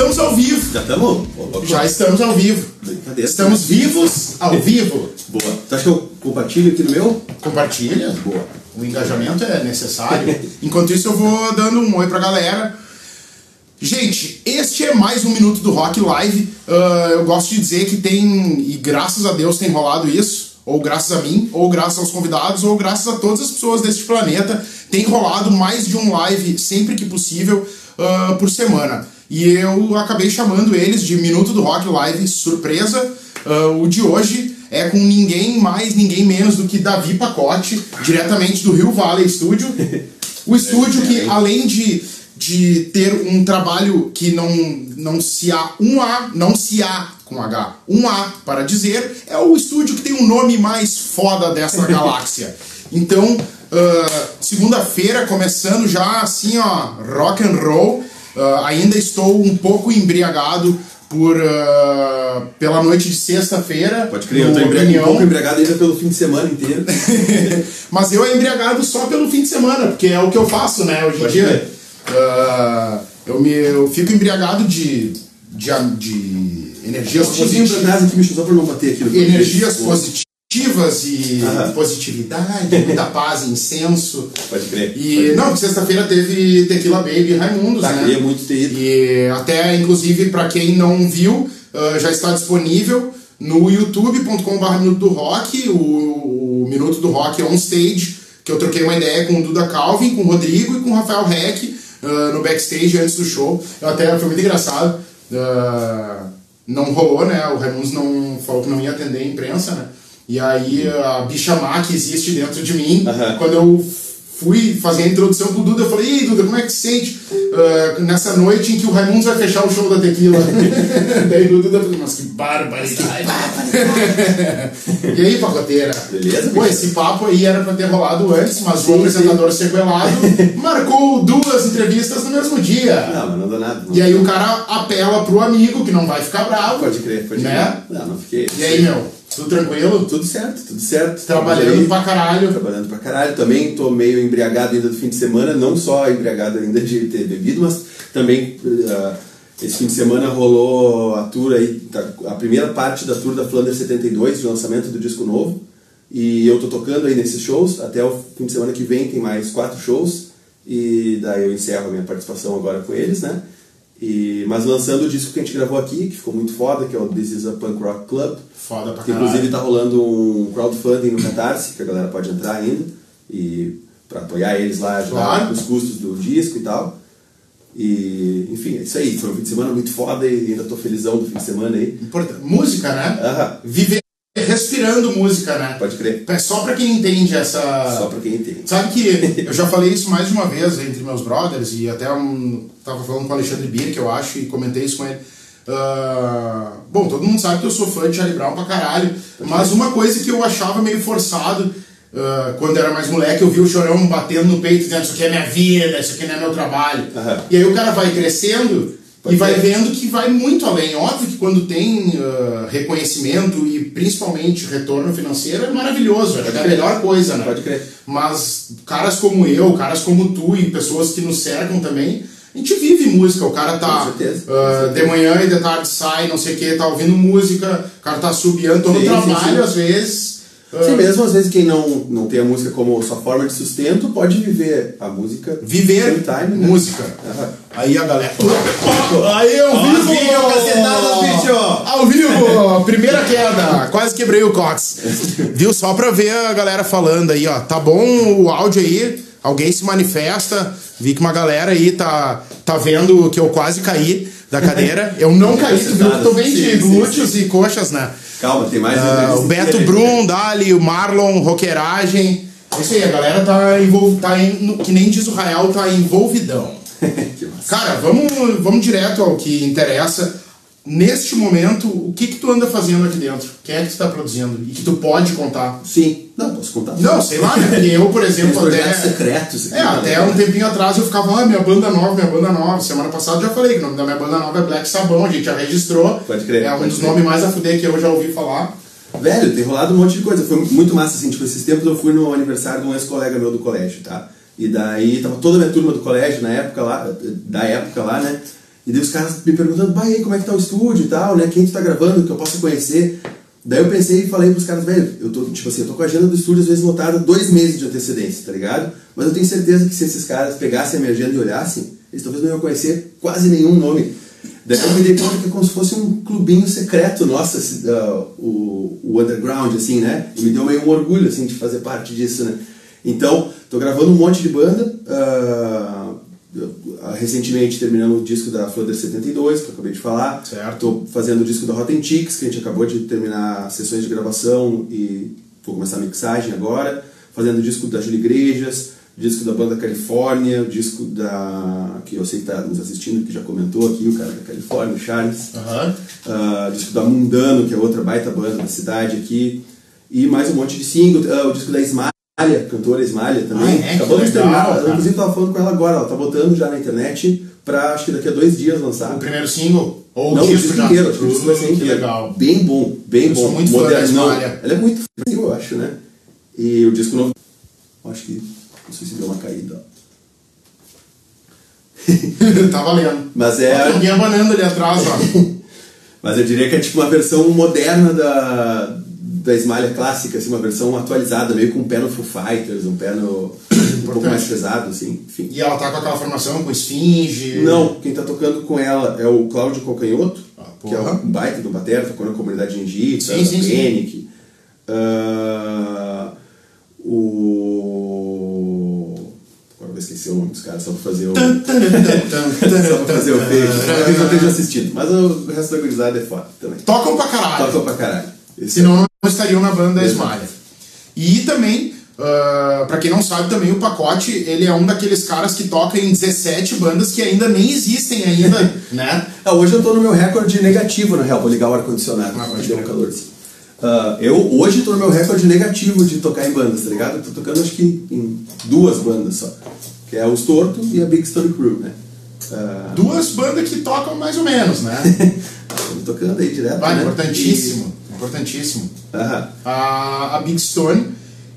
estamos ao vivo. Já estamos? Já estamos ao vivo. Brincadeira. Estamos vivos ao vivo. Boa. Tu acha que eu compartilho aqui no meu? Compartilha. Boa. O engajamento é necessário. Enquanto isso, eu vou dando um oi pra galera. Gente, este é mais um Minuto do Rock Live. Uh, eu gosto de dizer que tem, e graças a Deus tem rolado isso, ou graças a mim, ou graças aos convidados, ou graças a todas as pessoas deste planeta, tem rolado mais de um live sempre que possível uh, por semana. E eu acabei chamando eles de Minuto do Rock Live Surpresa. Uh, o de hoje é com ninguém mais, ninguém menos do que Davi Pacote, diretamente do Rio Valley Studio. O estúdio que, além de, de ter um trabalho que não, não se há um A, não se há com H, um A para dizer, é o estúdio que tem o nome mais foda dessa galáxia. Então, uh, segunda-feira, começando já assim, ó, rock and roll. Uh, ainda estou um pouco embriagado por uh, pela noite de sexta-feira. Pode crer, eu tô embriagado, um pouco embriagado ainda pelo fim de semana inteiro. Mas eu é embriagado só pelo fim de semana, porque é o que eu faço, né, hoje em dia. Uh, eu, me, eu fico embriagado de, de, de energias positivas. Aqui, só pra não bater aqui energias positivas positivas e positividade, muita paz, incenso. Pode crer. E pode não, sexta-feira teve Tequila Baby Raimundos, tá, né? Queria muito ter ido. E até, inclusive, para quem não viu, uh, já está disponível no youtube.com.br Minuto do Rock, o, Minuto do Rock on stage, que eu troquei uma ideia com o Duda Calvin, com o Rodrigo e com o Rafael Heck uh, no backstage antes do show. Eu até foi muito engraçado. Uh, não rolou, né? O Raimundos não falou que não ia atender a imprensa, né? E aí a bicha má que existe dentro de mim, Uhum. quando eu fui fazer a introdução pro Duda, eu falei, ei Duda, como é que se sente uh, nessa noite em que o Raimundo vai fechar o show da tequila? Daí o Duda falou, mas que barbaridade. e aí, pacoteira? Beleza, Pô, esse papo aí era pra ter rolado antes, mas Sim, o apresentador sequelado marcou duas entrevistas no mesmo dia. Não, mas não dá nada. Não. E aí o cara apela pro amigo, que não vai ficar bravo. Pode crer, pode Né? crer. Não, não fiquei. E aí, meu, tudo tranquilo? Tudo certo, tudo certo. Trabalhando pra caralho. Trabalhando pra caralho. Também tô meio embriagado ainda do fim de semana, não só embriagado ainda de ter bebido, mas também uh, esse fim de semana rolou a tour aí, tá, a primeira parte da tour da Flanders 72, de lançamento do disco novo. E eu tô tocando aí nesses shows, até o fim de semana que vem tem mais quatro shows. E daí eu encerro a minha participação agora com eles, né? E, mas lançando o disco que a gente gravou aqui, que ficou muito foda, que é o This Is a Punk Rock Club. Foda pra Que caralho. inclusive tá rolando um crowdfunding no Catarse, que a galera pode entrar ainda, e para apoiar eles lá, ajudar Claro. com os custos do disco e tal. E, enfim, é isso aí. Foi um fim de semana muito foda e ainda tô felizão do fim de semana aí. Importante. Música, né? Aham, Viver respirando música, né? pode crer. É só pra quem entende essa. Só pra quem entende. Sabe que eu já falei isso mais de uma vez entre meus brothers e até um, tava falando com o Alexandre Bier, que eu acho, e comentei isso com ele. Ah, bom, todo mundo sabe que eu sou fã de Charlie Brown pra caralho, mas uma coisa que eu achava meio forçado ah, quando era mais moleque, eu vi o chorão batendo no peito dizendo isso aqui é minha vida, isso aqui não é meu trabalho. Aham. E aí o cara vai crescendo Pode e vai vendo que vai muito além. Óbvio que quando tem ah, reconhecimento e principalmente retorno financeiro é maravilhoso, é a melhor coisa, né? Pode crer. Mas caras como eu, caras como tu e pessoas que nos cercam também, a gente vive música. O cara tá certeza, certeza. de manhã e de tarde sai, não sei o que, tá ouvindo música, o cara tá subiando, tô no Sim, sim, trabalho sim. às vezes. Ah, Sim, mesmo às vezes quem não, não tem a música como sua forma de sustento pode viver a música Viver time, né? música. Aham. Aí a galera. Aí ao Ao vivo! vivo, cacetadas, bicho! Ao vivo! Primeira queda! Quase quebrei o cox. Viu? Só pra ver a galera falando aí, ó. Tá bom o áudio aí? Alguém se manifesta. Vi que uma galera aí tá, tá vendo que eu quase caí da cadeira. Eu não caí, tu viu que eu tô bem de Sim, sim, glúteos e coxas, né? Calma, tem mais entrevista o Beto. Brum, Dali, o Marlon, Roqueiragem. É isso aí, a galera tá envolvida, tá em- que nem diz o Rael, tá envolvidão. Cara, vamos, vamos direto ao que interessa. Neste momento, o que que tu anda fazendo aqui dentro? Quem é que tu tá produzindo? E que tu pode contar? Sim, não, posso contar. Não, sei lá, né? Porque eu, por exemplo, até... secretos. É, até né? um tempinho atrás eu ficava, ah, minha banda nova, minha banda nova. Semana passada eu já falei que o nome da minha banda nova é Black Sabão, a gente já registrou. Pode crer, É um dos nomes mais a fuder que eu já ouvi falar. Velho, tem rolado um monte de coisa. Foi muito massa, assim, tipo, esses tempos eu fui no aniversário de um ex-colega meu do colégio, tá? E daí tava toda a minha turma do colégio na época lá, da época lá, né? E daí os caras me perguntando, aí, como é que tá o estúdio e tal, né? Quem tu tá gravando, que eu possa conhecer. Daí eu pensei e falei pros caras, velho, eu tô, tipo assim, eu tô com a agenda do estúdio às vezes lotada dois meses de antecedência, tá ligado? Mas eu tenho certeza que se esses caras pegassem a minha agenda e olhassem, eles talvez não iam conhecer quase nenhum nome. Daí eu me dei conta que é como se fosse um clubinho secreto nosso, esse, uh, o, o underground, assim, né? E me deu meio um orgulho, assim, de fazer parte disso, né? Então, tô gravando um monte de banda, uh, recentemente terminando o disco da Flutter 72, que eu acabei de falar. Certo. Tô fazendo o disco da Rotten Chicks, que a gente acabou de terminar sessões de gravação e vou começar a mixagem agora. Fazendo o disco da Júlia Igrejas, disco da banda Califórnia, o disco da. que eu sei que está nos assistindo, que já comentou aqui, o cara da Califórnia, o Charles. Aham. Uh, disco da Mundano, que é outra baita banda da cidade aqui. E mais um monte de single. Uh, o disco da Esmalha, cantora Esmalha também. Ah, é? Que de terminar. Eu, inclusive, estava falando com ela agora. Ela tá botando já na internet pra acho que daqui a dois dias lançar. O primeiro single? Ou Não, o disco já? inteiro, acho que o disco vai ser inteiro. legal. Bem bom, bem Eu bom. sou muito fã da. Esmalha. Ela é muito frio, eu acho, né? E o disco novo. Acho que. Não sei se deu uma caída. tá valendo. Mas é. Tem alguém abanando ali atrás, ó. Mas eu diria que é tipo uma versão moderna da, da Esmalha clássica, assim, uma versão atualizada, meio com um pé no Foo Fighters, um pé no. um pouco mais pesado, assim, enfim. E ela tá com aquela formação com esfinge. Não, quem tá tocando com ela é o Cláudio Calcanhoto, Ah, que é um baita do batera, tocou na comunidade sim, sim. Panic. Ah, o. Agora eu vou esquecer o nome dos caras, só pra fazer o. Só pra fazer o fake. Talvez eu tan. esteja assistindo, mas o resto da gurizada é foda também. Tocam pra caralho. Toca pra caralho. Esse Senão não estariam na banda. Esmalha. E também, uh, para quem não sabe, também o Pacote, ele é um daqueles caras que toca em 17 bandas que ainda nem existem ainda, né? Ah, hoje eu tô no meu recorde negativo, na real. Vou ligar o ar-condicionado. Ah, deu um calorzinho. Ah, eu hoje tô no meu recorde negativo de tocar em bandas, tá ligado? Eu tô tocando acho que em duas bandas só. Que é os Torto e a Big Stone Crew, né? Ah, Duas bandas que tocam mais ou menos, né? Estamos tocando aí direto. Vai, né? importantíssimo, importantíssimo. A, a Big Stone,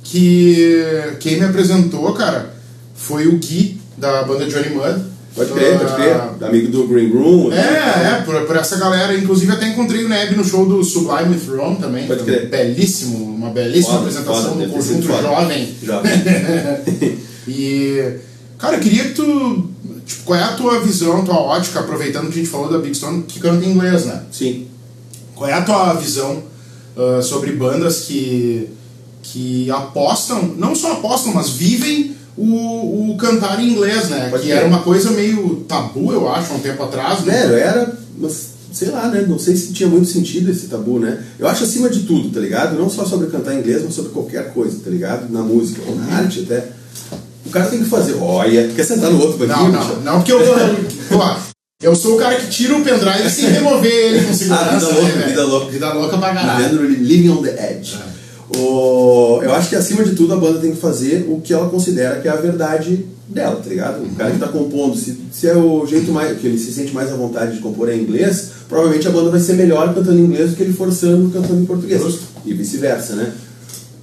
que quem me apresentou, cara, foi o Gui, da banda Johnny Mudd. Pode crer, pode crer. Ah, Amigo do Green Room. É, é, por, por essa galera. Inclusive até encontrei o Neb no show do Sublime with Rome também. Pode crer. Belíssimo, uma belíssima Foda, apresentação foda, do conjunto jovem. Jovem. e, cara, eu queria que tu. Tipo, qual é a tua visão, tua ótica, aproveitando que a gente falou da Big Stone, que canta em inglês, né? Sim. Qual é a tua visão ah, sobre bandas que, que apostam, não só apostam, mas vivem o, o cantar em inglês, né? Pode que crer. era uma coisa meio tabu, eu acho, há um tempo atrás, né? Né, era, mas sei lá, né? Não sei se tinha muito sentido esse tabu, né? Eu acho acima de tudo, tá ligado? Não só sobre cantar inglês, mas sobre qualquer coisa, tá ligado? Na música ou na arte até. O cara tem que fazer, olha, quer sentar no outro Não, banquinho? não, bicho? não, porque eu, pô, eu sou o cara que tira o pendrive sem remover ele com segurança. Ah, vida louca, né, vida louca. Vida louca pra caralho. Living on the edge. O, eu acho que acima de tudo a banda tem que fazer o que ela considera que é a verdade dela, tá ligado? O cara que tá compondo, se, se é o jeito mais que ele se sente mais à vontade de compor em inglês, provavelmente a banda vai ser melhor cantando em inglês do que ele forçando cantando em português. Justo. E vice-versa, né?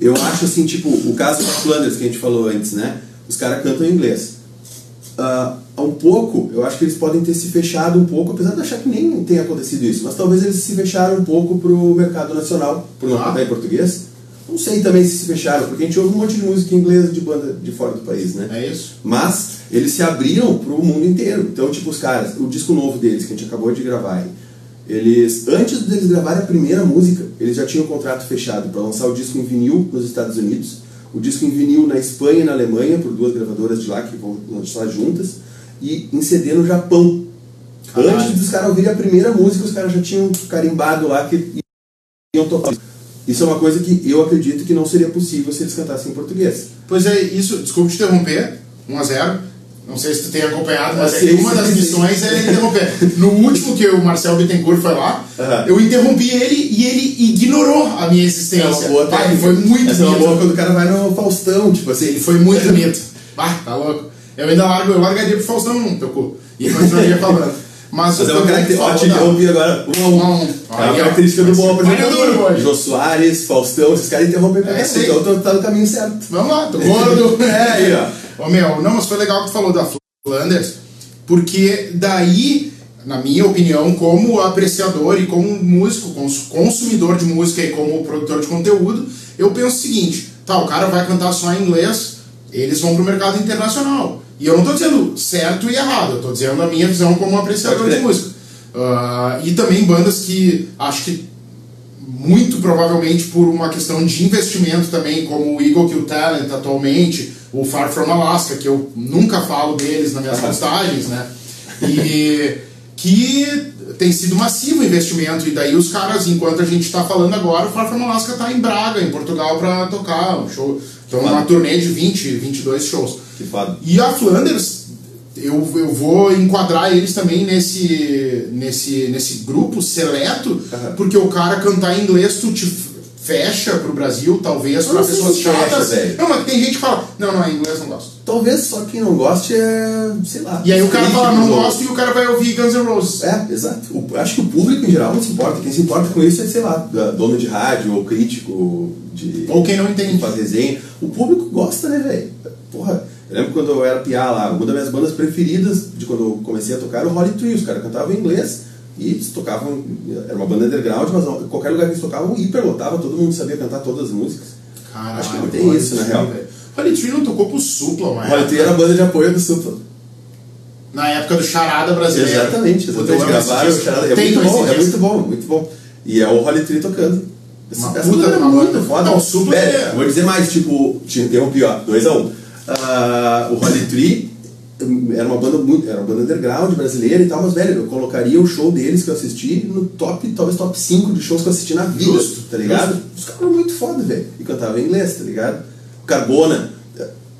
Eu acho assim, tipo, o caso da Flanders que a gente falou antes, né? Os caras cantam em inglês. Ah, um pouco, eu acho que eles podem ter se fechado um pouco, apesar de achar que nem tenha acontecido isso, mas talvez eles se fecharam um pouco pro mercado nacional, por não Ah. em português. Não sei também se se fecharam, porque a gente ouve um monte de música em inglês de banda de fora do país, né? É isso. Mas eles se abriram pro mundo inteiro. Então, tipo, os caras, o disco novo deles, que a gente acabou de gravar eles, antes deles gravarem a primeira música, eles já tinham um contrato fechado para lançar o disco em vinil nos Estados Unidos, o disco em vinil na Espanha e na Alemanha, por duas gravadoras de lá que vão lançar juntas, e em CD no Japão. Caralho. Antes dos caras ouvirem a primeira música, os caras já tinham carimbado lá que iam tocar. Isso é uma coisa que eu acredito que não seria possível se eles cantassem em português. Pois é, isso, desculpa te interromper, 1x0. Não sei se tu tem acompanhado, mas é uma das missões é interromper. No último que o Marcel Bittencourt foi lá, Aham. eu interrompi ele e ele ignorou a minha existência. É uma boa Ah, ele técnica. foi muito Essa é uma mito. boa quando o cara vai no Faustão, tipo assim. Ele foi muito mito. Ah, tá louco. Eu ainda largo, eu largaria pro Faustão no teu cu. E continuaria falando. Mas, Mas é uma característica. Ó, te agora. Um a um. É uma característica do bom duro apresentador. hoje. Jô Soares, Faustão, esses caras interrompem pra É é, aí. Então tá no caminho certo. Vamos lá, tô gordo. É, aí, ó. Ô meu, não, mas foi legal que tu falou da Flanders, porque daí na minha opinião, como apreciador e como músico, cons- consumidor de música e como produtor de conteúdo, eu penso o seguinte: tá, o cara vai cantar só em inglês, eles vão pro mercado internacional. E eu não tô dizendo certo e errado, eu tô dizendo a minha visão como apreciador de música. Ah, e também bandas que acho que muito provavelmente por uma questão de investimento também, como o Eagle Kill Talent atualmente, o Far From Alaska, que eu nunca falo deles nas minhas postagens, né? E que tem sido massivo o investimento, e daí os caras, enquanto a gente está falando agora, o Far From Alaska está em Braga, em Portugal, para tocar um show. Então, uma turnê de 20, 22 shows. Que foda. E a Flanders, eu, eu vou enquadrar eles também nesse, nesse, nesse grupo seleto, Aham. porque o cara cantar em inglês, tu te fecha pro Brasil, talvez, sei pessoas fecha, chatas. velho. não, mas tem gente que fala, não, não, em inglês não gosto. Talvez só quem não goste é, sei lá. E aí o cara fala, não gosto, e o cara vai ouvir Guns N' Roses. É, exato. O- acho que o público em geral não se importa. Quem se importa com isso é, sei lá, dono de rádio ou crítico de. Ou quem não entende. faz resenha. O público gosta, né, velho? Porra, eu lembro quando eu era piá lá, uma das minhas bandas preferidas de quando eu comecei a tocar era o Holly Tree. Os caras cantavam em inglês e eles tocavam. Era uma banda underground, mas qualquer lugar que eles tocavam hiperlotava, todo mundo sabia cantar todas as músicas. Caralho, Acho que não tem isso, na real. Holy Tree não tocou pro Supla, O mas Holly Tree era a banda de apoio do Supla. na época do Charada brasileiro. Exatamente, exatamente. Gravaram o charada. É Tem muito bom, é muito bom, muito bom. E é o Holly Tree tocando. Essa, Uma puta é uma muito foda. Não, o Supla é- Vou dizer mais, tipo, te interrompi, ó, 2x1. Um. Ah, o Holly Tree era uma banda muito. Era uma banda underground brasileira e tal, mas velho, eu colocaria o show deles que eu assisti no top, talvez top 5 de shows que eu assisti na vida. Justo, tá ligado? Os caras eram muito foda, velho. E cantavam em inglês, tá ligado? Carbona,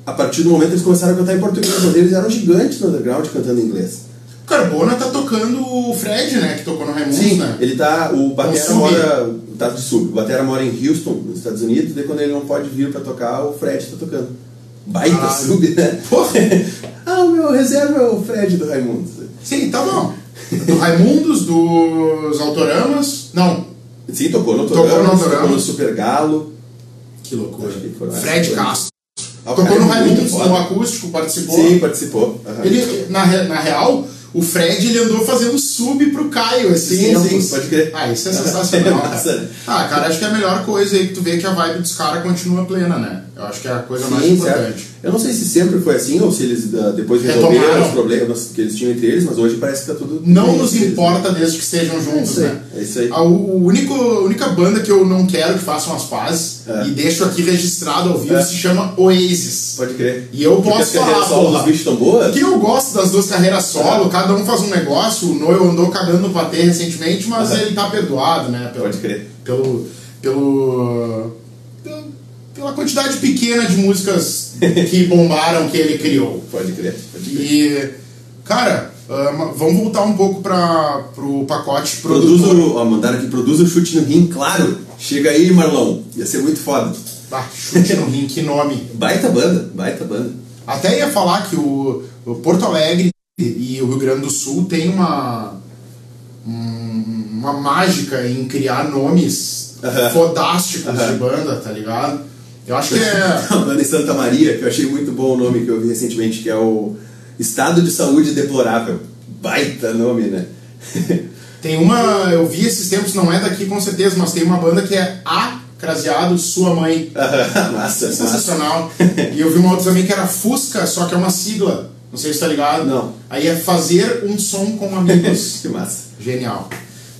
a partir do momento que eles começaram a cantar em português, mas eles eram gigantes no underground cantando em inglês. Carbona tá tocando o Fred, né? Que tocou no Raimundos, Sim, né? ele tá. O Batera mora. Tá de sub. O Batera mora em Houston, nos Estados Unidos, daí quando ele não pode vir pra tocar, o Fred tá tocando. Baita Caralho. sub, né? Porra. ah, o meu reserva é o Fred do Raimundo. Sim, tá bom. Do Raimundos, dos Autoramas. Não, Sim, tocou no Tocou no Autorama, tocou no Super Galo. que loucura. Que Fred. Castro. Ah, Tocou no é muito Raimundos, no acústico, participou. Sim, participou. Aham. Ele, na, na real, o Fred ele andou fazendo sub pro Caio esses Sim, tempos. sim, pode crer. Ah, isso é sensacional. É né? ah, cara, acho que é a melhor coisa aí que tu vê que a vibe dos caras continua plena, né? Eu acho que é a coisa mais Sim, importante. certo. Eu não sei se sempre foi assim ou se eles ah, depois Retomaram. resolveram os problemas que eles tinham entre eles, mas hoje parece que tá tudo. Não nos entre eles, importa desde que estejam juntos, aí, né? é isso aí. A, único, única banda que eu não quero que façam as pazes, É. e deixo aqui registrado ao vivo, É. se chama Oasis. Pode crer. E eu Porque posso falar, solo dos bichos tão boas? Que eu gosto das duas carreiras solo, cada um faz um negócio. O Noel andou cagando no patê recentemente, mas Aham. ele tá perdoado, né? Pelo, Pode crer. Pelo, pelo- pela quantidade pequena de músicas que bombaram que ele criou. Pode crer. Pode crer. E, cara, ma- vamos voltar um pouco para pro pacote produtor. o, ó, mandaram aqui, produza o chute no rim, claro. Chega aí, Marlon. Ia ser muito foda. Ah, chute no rim, que nome. Baita banda, baita banda. Até ia falar que o, o Porto Alegre e o Rio Grande do Sul tem uma um- uma mágica em criar nomes fodásticos de banda, tá ligado? Eu acho que é A banda em Santa Maria, que eu achei muito bom o nome que eu vi recentemente, que é o Estado de Saúde Deplorável. Baita nome, né? tem uma, eu vi esses tempos, não é daqui com certeza, mas tem uma banda que é A Craseado Sua Mãe. massa, massa. Sensacional. e eu vi uma outra também que era Fusca, só que é uma sigla. Não sei se tá ligado. Não. Aí é fazer um som com amigos. que massa. Genial.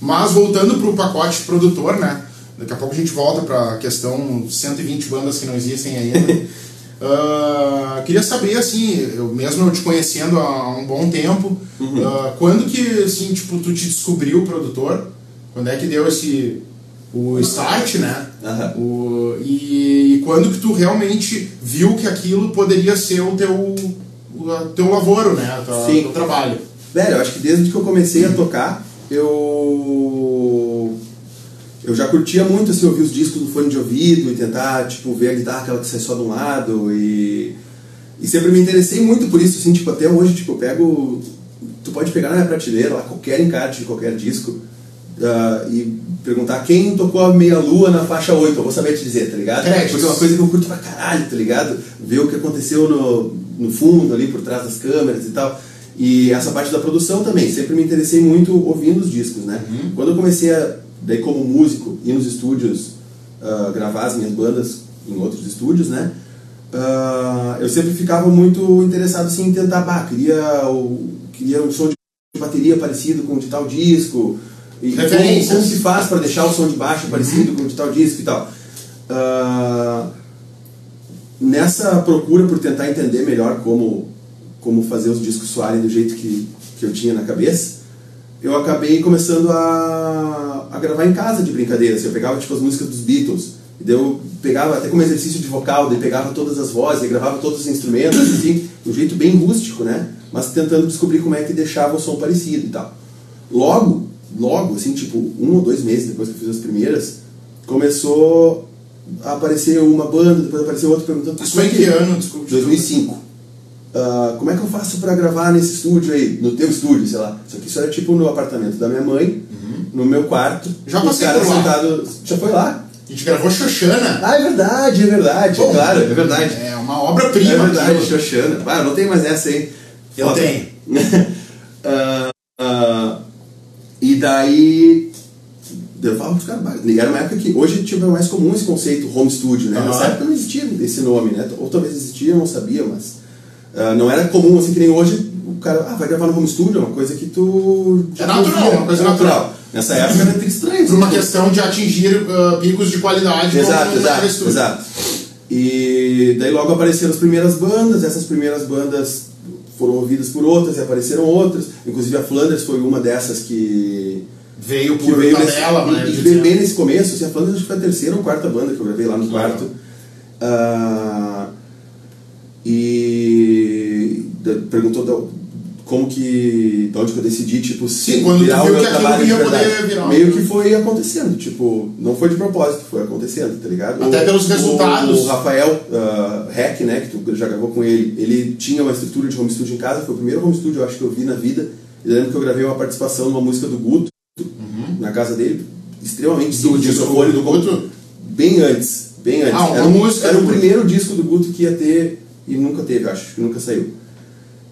Mas voltando pro pacote produtor, né? Daqui a pouco a gente volta pra questão 120 bandas que não existem ainda. Ah, queria saber, assim, eu mesmo eu te conhecendo há um bom tempo, Uhum. ah, quando que, assim, tipo, tu te descobriu produtor? Quando é que deu esse... o start, né? Aham. O, e, e quando que tu realmente viu que aquilo poderia ser o teu, o a- teu lavoro, né? O teu, Sim. teu trabalho. Velho, eu acho que desde que eu comecei a tocar, eu. Eu já curtia muito assim, ouvir os discos no fone de ouvido e tentar, tipo, ver a guitarra aquela que sai só de um lado e. E sempre me interessei muito por isso, assim, tipo, até hoje, tipo, eu pego. Tu pode pegar na minha prateleira lá qualquer encarte de qualquer disco ah, e perguntar quem tocou a meia lua na faixa 8, eu vou saber te dizer, tá ligado? Créditos. Porque é uma coisa que eu curto pra caralho, tá ligado? Ver o que aconteceu no, no fundo ali, por trás das câmeras e tal. E essa parte da produção também, sempre me interessei muito ouvindo os discos, né? Uhum. Quando eu comecei a, daí como músico, ir nos estúdios ah, gravar as minhas bandas em outros estúdios, né? Ah, eu sempre ficava muito interessado assim, em tentar, bah, queria, o, queria um som de bateria parecido com o de tal disco, e como, como se faz para deixar o som de baixo parecido com o de tal disco e tal. Ah, nessa procura por tentar entender melhor como, como fazer os discos soarem do jeito que, que eu tinha na cabeça, eu acabei começando a, a gravar em casa de brincadeira. Assim, eu pegava tipo, as músicas dos Beatles, e daí eu pegava até como exercício de vocal, daí pegava todas as vozes, e gravava todos os instrumentos, assim, de um jeito bem rústico, né? Mas tentando descobrir como é que deixava o som parecido e tal. Logo, logo, assim, tipo, um ou dois meses depois que eu fiz as primeiras, começou a aparecer uma banda, depois apareceu outra perguntando Isso foi em que ano? Desculpa. 2005. Ah, como é que eu faço pra gravar nesse estúdio aí, no teu estúdio, sei lá. Só que isso era tipo no apartamento da minha mãe, no meu quarto. Uhum. Já passei por lá. sentados. Já foi lá? A gente gravou Xoxana. Ah, é verdade, é verdade. Bom, claro, é verdade. É uma obra-prima. É verdade, aquilo. Xoxana. Ah, não tem mais essa aí. Eu Ó, tenho. Ah, ah, e daí. Eu falo pros caras, era uma época que hoje tipo, é mais comum esse conceito home studio, né? Nessa época não existia esse nome, né? Ou talvez existia, eu não sabia, mas ah, não era comum assim que nem hoje o cara ah, vai gravar no home studio, é uma coisa que tu. É natural, confia, uma coisa é natural. Nessa época era estranho. Por uma assim, questão de atingir ah, picos de qualidade Exato, exato, exato. E daí logo apareceram as primeiras bandas, essas primeiras bandas foram ouvidas por outras e apareceram outras. Inclusive a Flanders foi uma dessas que, Veio que por veio nesse, tabela, e- né? e veio bem nesse começo. Assim, a Flanders acho que foi a terceira ou quarta banda que eu gravei lá no quarto. Ah, e perguntou da- como que. de onde que eu decidi, tipo, se Sim, quando tu virar o viu meu que trabalho ia poder virar Meio que foi acontecendo, tipo, não foi de propósito, foi acontecendo, tá ligado? Até O- pelos o- resultados. O, Rafael uh, Heck, né, que tu já gravou com ele, ele tinha uma estrutura de home studio em casa, foi o primeiro home studio eu acho que eu vi na vida. Eu lembro que eu gravei uma participação numa música do Guto, na casa dele, extremamente Do simples, disco do Guto? Bem antes, bem antes. Ah, era, um- música era do o primeiro disco do Guto que ia ter, e nunca teve, acho, que nunca saiu.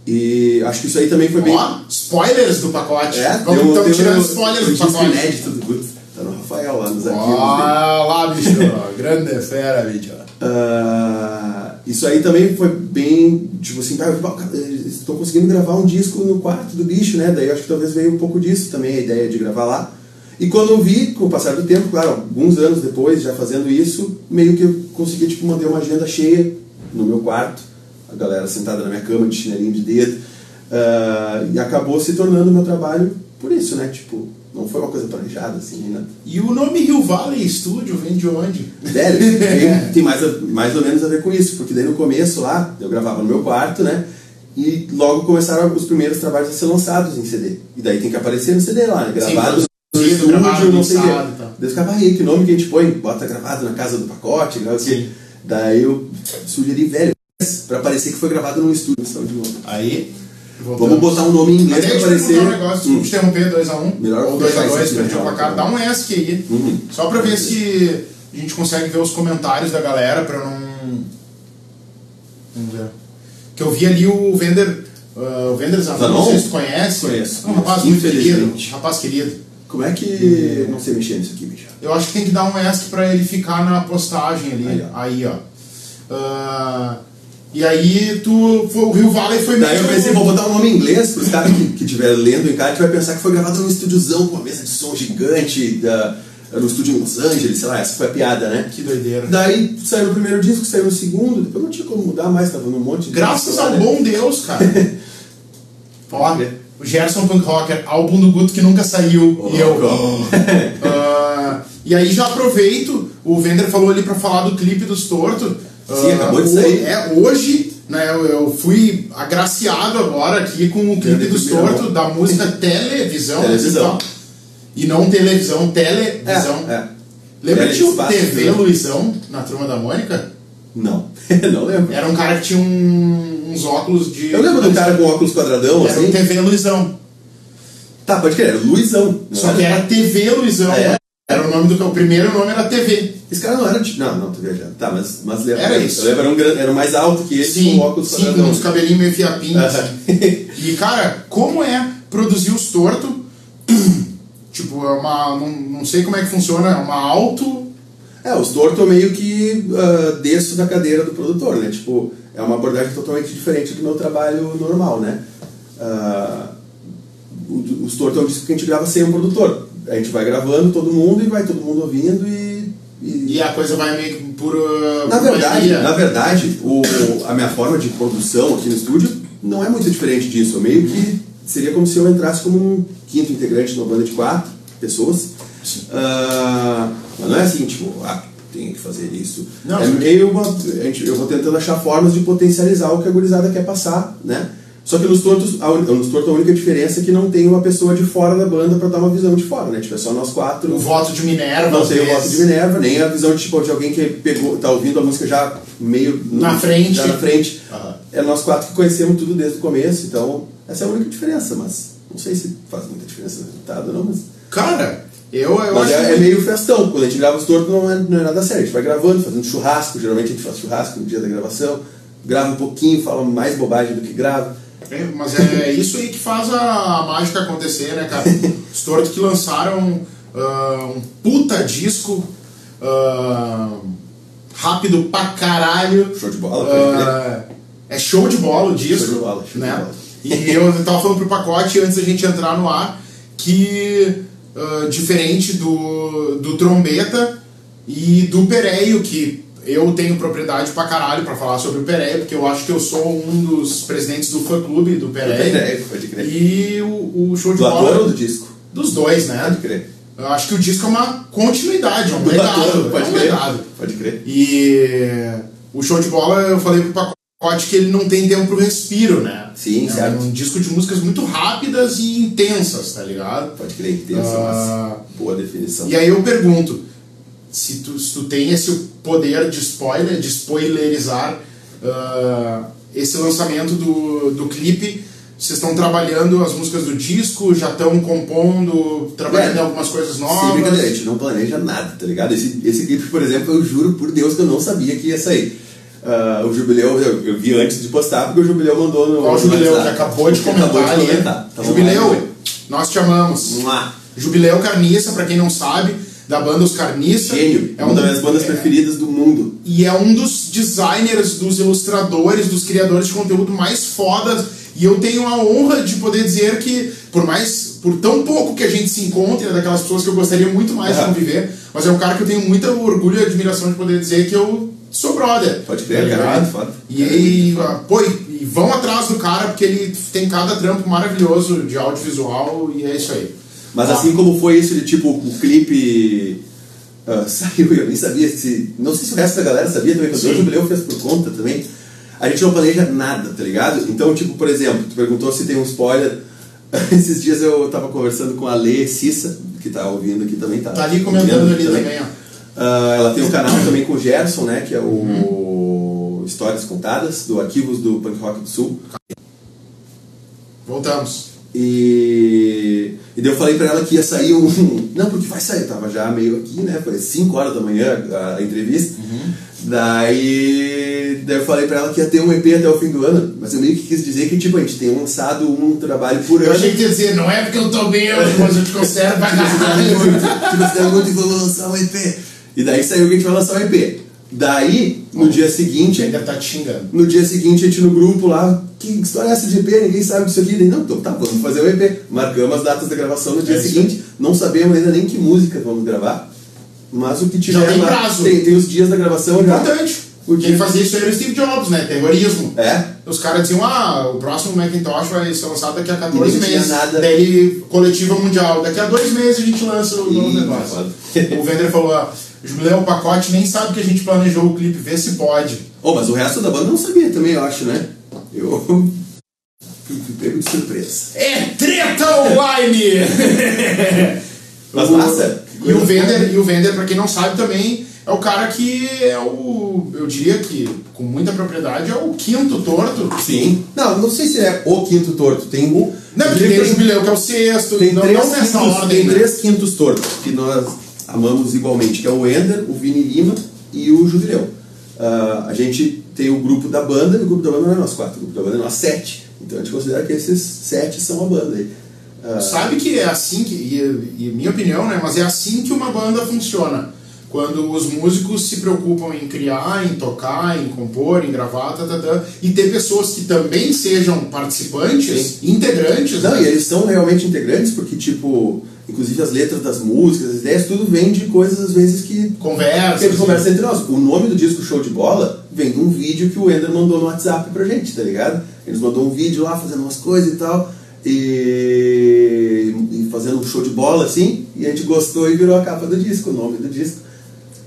E acho que isso aí também foi bem... Ó, spoilers do pacote. É, Vamos então tirando spoilers do pacote. inédito do Guto. Tá no Rafael lá nos arquivos. Ó, lá, bicho. Grande fera, bicho. Ah, isso aí também foi bem, tipo assim, ah, estão conseguindo gravar um disco no quarto do bicho, né? Daí acho que talvez veio um pouco disso também, a ideia de gravar lá. E quando eu vi, com o passar do tempo, claro, alguns anos depois, já fazendo isso, meio que eu consegui, tipo, manter uma agenda cheia no meu quarto, a galera sentada na minha cama, de chinelinho de dedo, ah, e acabou se tornando meu trabalho por isso, né? Tipo, não foi uma coisa planejada, assim, nada. E o nome Rio Valley Studio vem de onde? Velho, tem, tem mais, a- mais ou menos a ver com isso, porque daí no começo lá, eu gravava no meu quarto, né? E logo começaram os primeiros trabalhos a ser lançados em CD. E daí tem que aparecer no CD lá, né? Gravado no produzido, estúdio, gravado, não sei o e eu ficava, aí, que nome que a gente põe? Bota gravado na casa do pacote, grava o quê? Daí eu sugeri, velho, pra parecer que foi gravado num estúdio. Só de novo. Aí, Vamos botar um nome em inglês pra deixa eu parecer. perguntar um negócio, desculpa Hum. te interromper, 2x1 Melhor ou deixar 2x2, isso aqui, perdi o na placar, real. dá um ESC aí, Uhum. só pra ver se a gente consegue ver os comentários da galera, pra não... Vamos ver. Que eu vi ali o Vender, uh, o Vender Zanon, não sei se tu conhece. Conheço, É um rapaz muito querido, rapaz querido. Como é que. Não sei mexer nisso aqui, bicho. Eu acho que tem que dar um ESC pra ele ficar na postagem ali. Aí, Aí, ó. ó. Ah, e aí tu. foi- o Rio Valley foi Daí eu meio- pensei, vou botar um nome em inglês os caras que que estiverem lendo em casa, que vai pensar que foi gravado num estúdiozão com uma mesa de som gigante da, no estúdio em Los Angeles, sei lá, essa foi a piada, né? Que doideira. Daí saiu o primeiro disco, saiu o segundo, depois não tinha como mudar mais, tava num monte de. Graças disco ao né? bom Deus, cara. Ó, o Gerson Punk Rocker, álbum do Guto que nunca saiu. Oh, e eu. Ah, e aí já aproveito, o Vender falou ali pra falar do clipe dos Torto. Sim, Ah, acabou de o- sair. É, hoje, né, eu, eu fui agraciado agora aqui com o clipe dos Torto, da música Televisão. Televisão. então. E não televisão, televisão. É, é. Lembra que tinha o TV né? Luizão na turma da Mônica? Não, não lembro. Era um cara que tinha um- uns óculos de. Eu lembro do cara com óculos quadradão, Era assim. um TV Luizão. Tá, pode crer, era Luizão. Só que era TV Luizão. É, Era o nome do o primeiro nome era TV. Esse cara não era de. Não, não, tô viajando. Tá, mas, mas lembra. Era isso. Eu lembro, era um, gran- era mais alto que esse, Sim, com óculos sim, com quadradão. uns cabelinhos meio fiapinhos. Assim. E, cara, como é produzir os tortos? tipo, é uma. Não, não sei como é que funciona, é uma auto. É, os tortos meio que ah, desço da cadeira do produtor, né? Tipo, é uma abordagem totalmente diferente do meu trabalho normal, né? Ah, o- os tortos é um disco que a gente grava sem um produtor. A gente vai gravando todo mundo e vai todo mundo ouvindo e. e- E a coisa vai meio que por. uh, Na verdade, magia. na verdade o, a minha forma de produção aqui no estúdio não é muito diferente disso. Meio que seria como se eu entrasse como um quinto integrante numa banda de quatro pessoas. Ah, mas não é assim, tipo, ah, tem que fazer isso. Não, é meio uma, gente, eu vou tentando achar formas de potencializar o que a gurizada quer passar, né? Só que nos tortos, a, un- nos tortos a única diferença é que não tem uma pessoa de fora da banda para dar uma visão de fora, né? Tipo, é só nós quatro. O voto de Minerva. Não tem o voto de Minerva, nem a visão de, tipo, de alguém que pegou, tá ouvindo a música já meio Na frente. Já na frente. É nós quatro que conhecemos tudo desde o começo, então essa é a única diferença, mas não sei se faz muita diferença no resultado, não, mas. Cara, eu, eu Mas acho é, que- é meio festão. Quando a gente grava os tortos não é, não é nada sério. A gente vai gravando, fazendo churrasco. Geralmente a gente faz churrasco no dia da gravação. Grava um pouquinho, fala mais bobagem do que grava. É, mas é isso aí que faz a, mágica acontecer, né, cara? Os tortos que lançaram ah, um puta disco ah, rápido pra caralho. Show de bola. Ah, é show de bola o disco. Show de bola, show de né? bola. E eu tava falando pro pacote antes da gente entrar no ar que ah, diferente do, do trombeta e do Pereio, que eu tenho propriedade pra caralho pra falar sobre o Pereio, porque eu acho que eu sou um dos presidentes do fã clube do Pereio. Pereio, pode crer. E o, o show de Do bola. ator ou do disco? Dos dois, né? Pode crer. Eu acho que o disco é uma continuidade, é um Do legado. ator, pode é um crer. legado. Pode crer. E o show de bola, eu falei pro pacote que ele não tem tempo pro respiro, né? Sim, é certo. um disco de músicas muito rápidas e intensas, tá ligado? Pode crer, intensa, Ah. mas boa definição. E aí eu pergunto, se tu, se tu tem esse poder de spoiler, de spoilerizar ah, esse lançamento do, do clipe, vocês estão trabalhando as músicas do disco, já estão compondo, trabalhando É. algumas coisas Sim, novas? brincadeira, a gente não planeja nada, tá ligado? Esse, esse clipe, por exemplo, eu juro por Deus que eu não sabia que ia sair. Ah, o Jubileu, eu, eu vi antes de postar, porque o Jubileu mandou no. Qual o Jubileu que acabou de comentar acabou de comentar. Tá Jubileu, vai. nós te amamos. Mua. Jubileu Carniça, pra quem não sabe, da banda Os Carniça. Gênio, É uma um das minhas bandas é- preferidas do mundo. E é um dos designers, dos ilustradores, dos criadores de conteúdo mais fodas. E eu tenho a honra de poder dizer que, por mais, por tão pouco que a gente se encontre, é daquelas pessoas que eu gostaria muito mais de Aham. conviver, mas é um cara que eu tenho muita orgulho e admiração de poder dizer que eu sou brother. Pode crer, tá ligado? foda. E aí, ah, pô, e vão atrás do cara porque ele tem cada trampo maravilhoso de audiovisual e é isso aí. Mas Ó, assim como foi isso de tipo, o clipe ah, saiu, eu nem sabia se. Não sei se o resto da galera sabia também, Sim. o Jubileu fez por conta também. A gente não planeja nada, tá ligado? Então, tipo, por exemplo, tu perguntou se tem um spoiler. Esses dias eu tava conversando com a Lê Cissa, que tá ouvindo aqui também, tá? Tá ali comentando ali também, ó. Ah, ela tem um canal também com o Gerson, né? Que é o Uhum. Histórias Contadas, do Arquivos do Punk Rock do Sul. Voltamos. E, e daí eu falei pra ela que ia sair um. Não, porque vai sair, tava já meio aqui, né? Foi 5 horas da manhã a, a entrevista. Daí, daí eu falei pra ela que ia ter um EP até o fim do ano, mas eu meio que quis dizer que tipo, a gente tem lançado um trabalho por Eu ano. achei que ia dizer, não é porque eu tô bêbado, mas eu te considero pra caralho. te considero muito e vou lançar um EP. E daí saiu que a gente vai lançar um EP. Daí, no dia seguinte, Ainda tá te xingando. no dia seguinte, a gente no grupo lá, que história é essa de EP? Ninguém sabe disso aqui. Daí, não, então tá, vamos fazer o EP. Marcamos as datas da gravação no dia É seguinte. Não sabemos ainda nem que música vamos gravar. Mas o que tiver Já tem prazo. Tem, tem os dias da gravação já. Importante. O Quem fazia isso era o Steve Jobs, né? Terrorismo. É. Os caras diziam, ah, o próximo Macintosh vai ser lançado daqui a 14 E nem tinha meses. nada. Daí, coletiva mundial. Daqui a dois meses a gente lança o novo negócio. foda. o Vender falou, ah, Jubileu, o pacote nem sabe que a gente planejou o clipe, vê se pode. Oh, mas o resto da banda não sabia também, eu acho, né? Eu pego de surpresa. É treta online! Mas O- massa. E o Vender, e o Vender, pra quem não sabe também, é o cara que é o. Eu diria que, com muita propriedade, é o quinto torto. Sim. Não, não sei se é o quinto torto. Tem Não, eu porque tem o Jubileu, que é o sexto, Tem não, três, não nessa quintos, ordem. tem né? três quintos tortos que nós amamos igualmente, que é o Ender, o Vini Lima e o Jubileu. Uh, a gente tem o grupo da banda, e o grupo da banda não é nós quatro, o grupo da banda é nós sete. Então a gente considera que esses sete são a banda aí. Uh, Sabe que é assim que, e, e minha opinião, né? Mas é assim que uma banda funciona quando os músicos se preocupam em criar, em tocar, em compor, em gravar, tá, tá, tá, e ter pessoas que também sejam participantes, Sim. integrantes. Não, né? e eles são realmente integrantes porque, tipo, inclusive as letras das músicas, as ideias, tudo vem de coisas às vezes que. Conversa. Que eles conversam entre nós. O nome do disco Show de Bola vem de um vídeo que o Ender mandou no WhatsApp pra gente, tá ligado? Eles mandou um vídeo lá fazendo umas coisas e tal. E, e fazendo um show de bola assim, e a gente gostou e virou a capa do disco, o nome do disco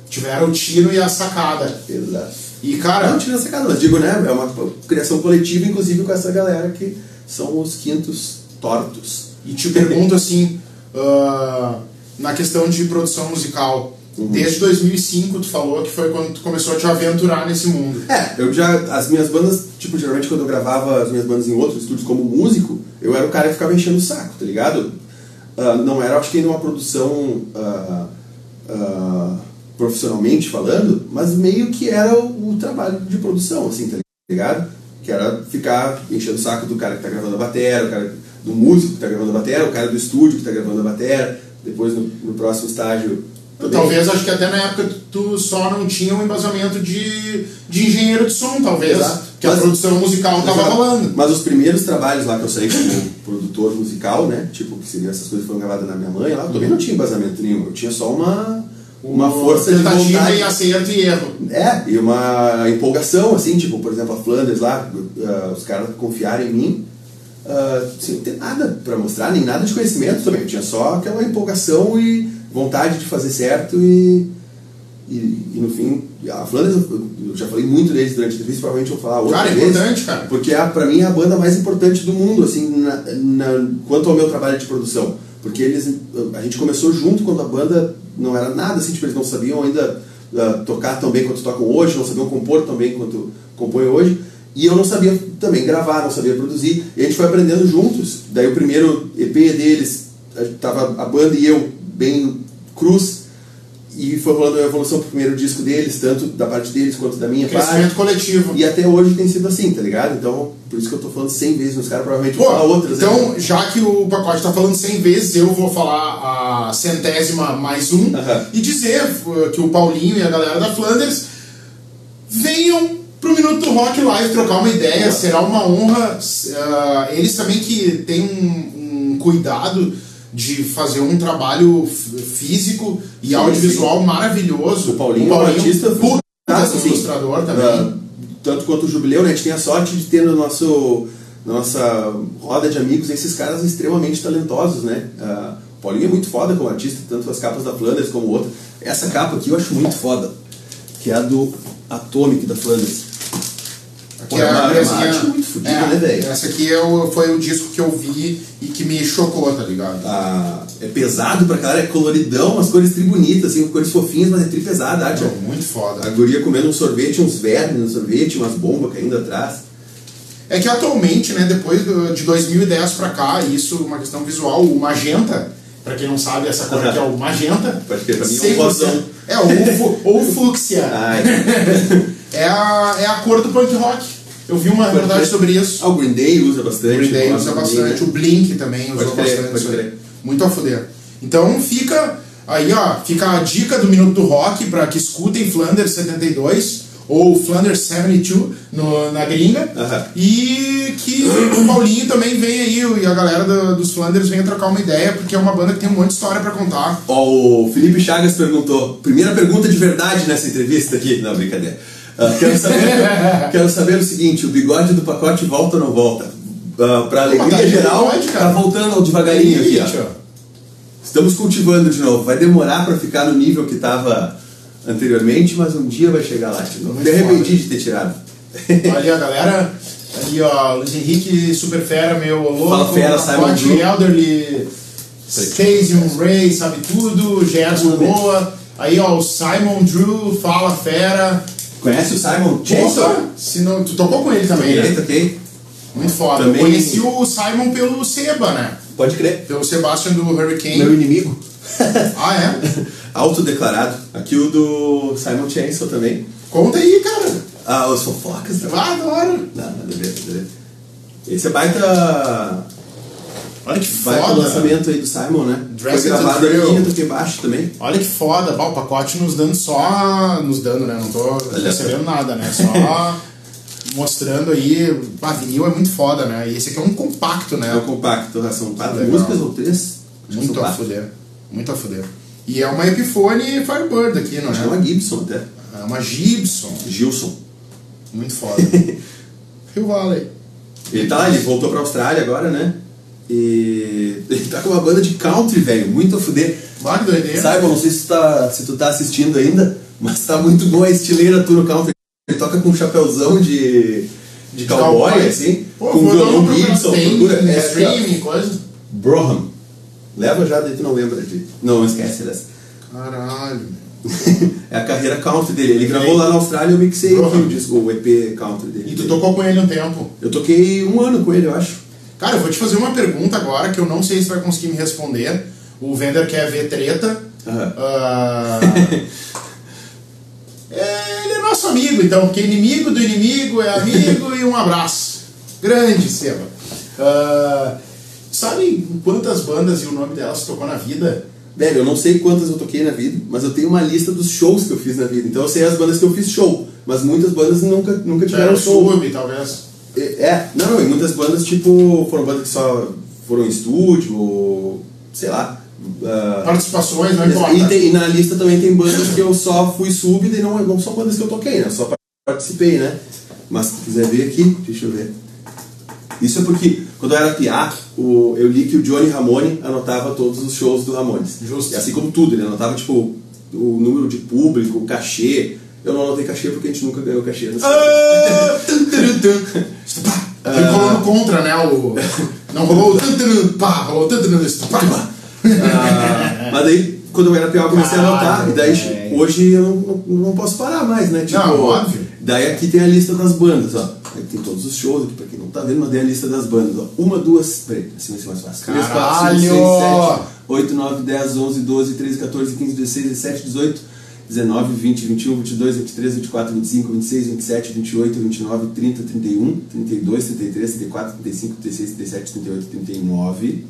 tiveram o tiro e a sacada. Exato. E cara. Não tiro e a sacada, mas digo, né? É uma criação coletiva, inclusive com essa galera que são os quintos tortos. E te pergunto assim, uh, na questão de produção musical. Uhum. Desde 2005 tu falou que foi quando tu começou a te aventurar nesse mundo. É, eu já as minhas bandas, tipo, geralmente quando eu gravava as minhas bandas em outros estúdios como músico, eu era o cara que ficava enchendo o saco, tá ligado? Uh, não era, acho que ainda uma produção uh, uh, profissionalmente falando, mas meio que era o, o, trabalho de produção, assim, tá ligado? Que era ficar enchendo o saco do cara que tá gravando a bateria, o cara do músico que tá gravando a bateria, o cara do estúdio que tá gravando a bateria, depois no, no próximo estágio Também. Talvez, acho que até na época tu só não tinha um embasamento de, de engenheiro de som, talvez. Exato. Que mas, a produção musical não tava rolando. Mas os primeiros trabalhos lá que eu saí como produtor musical, né? Tipo, que seriam essas coisas que foram gravadas na minha mãe, lá, eu também não tinha embasamento nenhum. Eu tinha só uma uma força de vontade. e acerto e erro. É, e uma empolgação, assim, tipo, por exemplo, a Flanders lá, uh, os caras confiaram em mim, uh, sem ter nada para mostrar, nem nada de conhecimento também. Eu tinha só aquela empolgação e vontade de fazer certo e, e, e no fim, a Flanders, eu já falei muito deles durante a entrevista, provavelmente eu vou falar outra cara, vez. importante, cara. Porque é, pra mim é a banda mais importante do mundo, assim, na, na, quanto ao meu trabalho de produção. Porque eles, a gente começou junto quando a banda não era nada assim, tipo, eles não sabiam ainda uh, tocar tão bem quanto tocam hoje, não sabiam compor tão bem quanto compõem hoje. E eu não sabia também gravar, não sabia produzir. E a gente foi aprendendo juntos. Daí o primeiro EP deles, tava a banda e eu bem cruz, e foi rolando a evolução pro primeiro disco deles, tanto da parte deles quanto da minha Crescimento parte. coletivo. E até hoje tem sido assim, tá ligado? Então, por isso que eu tô falando 100 vezes nos caras, provavelmente vou falar outras. Então, aí. já que o pacote tá falando 100 vezes, eu vou falar a centésima mais um uh -huh. e dizer uh, que o Paulinho e a galera da Flanders venham pro Minuto Rock Live trocar uma ideia, será uma honra. Uh, eles também que têm um, um cuidado de fazer um trabalho físico e sim, audiovisual sim. maravilhoso. O Paulinho, o Paulinho é um artista puta assim, ilustrador também. Uh, tanto quanto o Jubileu, né? A gente tem a sorte de ter no nosso nossa roda de amigos esses caras extremamente talentosos, né? Uh, o Paulinho é muito foda como artista, tanto as capas da Flanders como outra. Essa capa aqui eu acho muito foda, que é a do Atomic da Flanders. Que é, uma, é muito fodida, é, né, velho? Essa aqui é o, foi o disco que eu vi e que me chocou, tá ligado? Ah, é pesado pra caralho, é coloridão, umas cores tri bonitas, assim, cores fofinhas, mas é tri pesada a arte. É muito foda. A guria comendo um sorvete, uns vermes no sorvete, umas bombas caindo atrás. É que atualmente, né, depois de 2010 pra cá, isso uma questão visual, o magenta, pra quem não sabe, essa cor aqui é o magenta. Pode ter pra mim é um rosão. É, ou, ou fúcsia. é, a, é a cor do punk rock. Eu vi uma reportagem sobre isso. Ah, o Green Day usa bastante. O Green Day usa bastante. O Blink também usa bastante. Pode Muito a foder. Então fica aí, ó, fica a dica do Minuto do Rock para que escutem Flanders 72 ou Flanders 72 no, na gringa. E que o Paulinho também vem aí, e a galera do, dos Flanders venha trocar uma ideia, porque é uma banda que tem um monte de história para contar. Ó, oh, o Felipe Chagas perguntou: primeira pergunta de verdade nessa entrevista aqui. Não, brincadeira. Uh, quero, saber, quero saber o seguinte: o bigode do pacote volta ou não volta? Uh, pra alegria tá geral, bigode, tá voltando devagarinho aqui. Ó. Estamos cultivando de novo. Vai demorar para ficar no nível que estava anteriormente, mas um dia vai chegar lá de novo. Me arrependi de ter tirado. Ali a galera, ali ó, Luiz Henrique Super Fera, meu louco, Fala fera, Simon Drew. Elderly, Stasium Ray, sabe tudo, Gerson Boa. Aí ó, o Simon Drew, Fala Fera. Conhece o Simon Jason? Se não, tu tocou com ele também, né? Toquei. Muito foda. Também... Eu conheci o Simon pelo Seba, né? Pode crer. Pelo Sebastian do Hurricane. Meu inimigo. ah, é? autodeclarado. Aqui o do Simon Chancellor também. Conta aí, cara. Ah, os fofocas. Ah, adoro. Não, nada a ver, nada a ver. Esse é baita, Olha que foda. lançamento aí do Simon, né? Dress Foi gravado Thrill. aqui, baixo também. Olha que foda. Bah, o pacote nos dando só. Nos dando, né? Não tô recebendo nada, né? Só mostrando aí. Ah, vinil é muito foda, né? E esse aqui é um compacto, É o né? compacto, são quatro Legal. músicas ou três? Muito a fuder. Muito a fuder. E é uma Epiphone Firebird aqui, não é é? uma Gibson até. É uma Gibson. Gilson. Muito foda. Rio Valley. Ele tá lá, ele voltou pra Austrália agora, né? E ele tá com uma banda de country, velho, muito a fuder. Doideira. Simon, não sei se tu, tá, se tu tá assistindo ainda, mas tá muito boa a estileira Turo Country. Ele toca com um chapéuzão de, de cowboy, cowboy. assim, Pô, com violão. Gibson, procura. É, streaming, coisa. Broham. Leva já, daí tu não lembra de. Não, esquece dessa. Caralho. é a carreira country dele. Ele gravou lá na Austrália e eu mixei o disco, o EP country dele. E tu tocou com ele um tempo. Eu toquei um ano com ele, eu acho. Cara, eu vou te fazer uma pergunta agora que eu não sei se vai conseguir me responder. O Vender quer ver treta. Aham. Ah, é, ele é nosso amigo, então, porque inimigo do inimigo é amigo e um abraço. Grande, Seba. Ah, sabe quantas bandas e o nome delas tocou na vida? Velho, eu não sei quantas eu toquei na vida, mas eu tenho uma lista dos shows que eu fiz na vida. Então eu sei as bandas que eu fiz show, mas muitas bandas nunca, nunca tiveram era o show. sub, talvez. É, é, não, e muitas bandas, tipo, foram bandas que só foram em estúdio, ou sei lá. ah, Participações, não importa. e, tem- e na lista também tem bandas que eu só fui sub e não, não são bandas que eu toquei, né? Eu só participei, né? Mas se quiser ver aqui, deixa eu ver. Isso é porque, quando eu era piá, o, eu li que o Johnny Ramone anotava todos os shows do Ramones. Justo. E assim como tudo, ele anotava, tipo, o número de público, o cachê. Eu não anotei cachê porque a gente nunca ganhou cachê. Não sei. Ah, tum, tum, tum. Pá, Ele rolou no contra, né? O, não rolou o pá, rolou o tum, tum, tum, pá. Ah, mas daí, quando eu era pior, eu comecei a anotar. Caralho, E daí, velho. hoje eu não, não, posso parar mais, né? Tipo, Não, óbvio. Daí aqui tem a lista das bandas, ó. Aí tem todos os shows aqui, pra quem não tá vendo, mas tem a lista das bandas, ó. Uma, duas, peraí, assim vai ser mais fácil. Três, quatro, cinco, seis, Caralho! sete, oito, nove, dez, onze, doze, treze, 14, 15, 16, 17, 18, 19, 20, 21, 22, 23, 24, 25, 26, 27, 28, 29, 30, 31, 32, 33, 34, 35, 36, 37, 38, 39,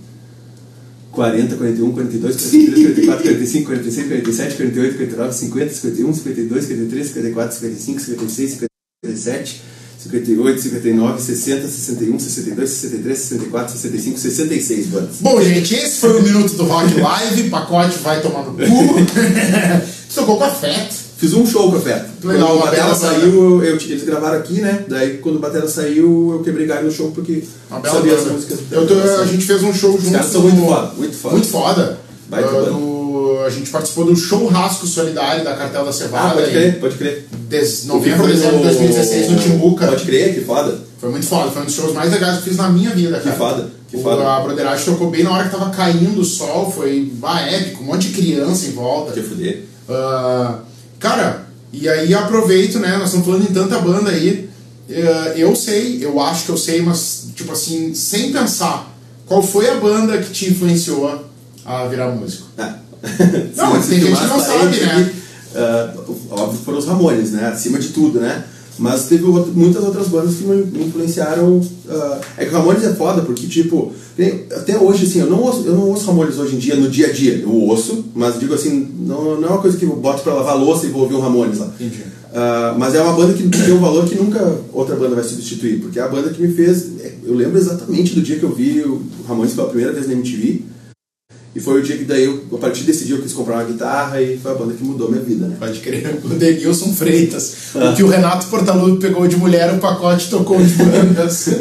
40, 41, 42, 43, 44, 45, 46, 47, 48, 49, 50, 51, 52, 53, 54, 55, 56, 57, 58, 59, 60, 61, 62, 63, 64, 65, 66 bandas. Bom, gente, esse foi o Minuto do Rock Live. Pacote vai tomar no cu. tocou com a Fat. Fiz um show com a. Legal, quando o Batera bela saiu, eu, eu- eles gravaram aqui, né? Daí quando o Batera saiu, eu quebrei galho no show porque Uma bela sabia as banda. músicas. Eu tô- a gente fez um show juntos. caras são muito foda, muito foda. Muito foda. Banda. do- a gente participou do show Rasco Solidário da Cartel da Ah, Cevada. pode em crer, pode crer. des- que novembro, dezembro de no- 2016 no Timbuca. Pode crer, que foda. Foi muito foda, foi um dos shows mais legais que fiz na minha vida, cara. foda, que O- foda. A Broderagem tocou bem na hora que tava caindo o sol, foi bah, épico, um monte de criança em volta. Que fuder. Ah, cara, e aí aproveito, né? Nós estamos falando em tanta banda aí. eh, eu sei, eu acho que eu sei, mas, tipo assim, sem pensar, qual foi a banda que te influenciou a virar músico? Ah. Não, mas tem gente que não sabe, né? ah, óbvio que foram os Ramones, né? Acima de tudo, né? Mas teve outro- muitas outras bandas que me influenciaram. ah, é que o Ramones é foda, porque, tipo, tem- até hoje, assim, eu não, ouço, eu não ouço Ramones hoje em dia no dia a dia. Eu ouço, mas digo assim, não, não é uma coisa que eu boto pra lavar louça e vou ouvir um Ramones lá. Entendi. Ah, mas é uma banda que tem um valor que nunca outra banda vai substituir, porque é a banda que me fez. Eu lembro exatamente do dia que eu vi o Ramones pela primeira vez na MTV. E foi o dia que daí, eu, a partir desse dia, eu quis comprar uma guitarra e foi a banda que mudou minha vida, né? Pode crer, o Denilson Freitas. O que o Renato Portaluppi pegou de mulher, o pacote tocou de bandas.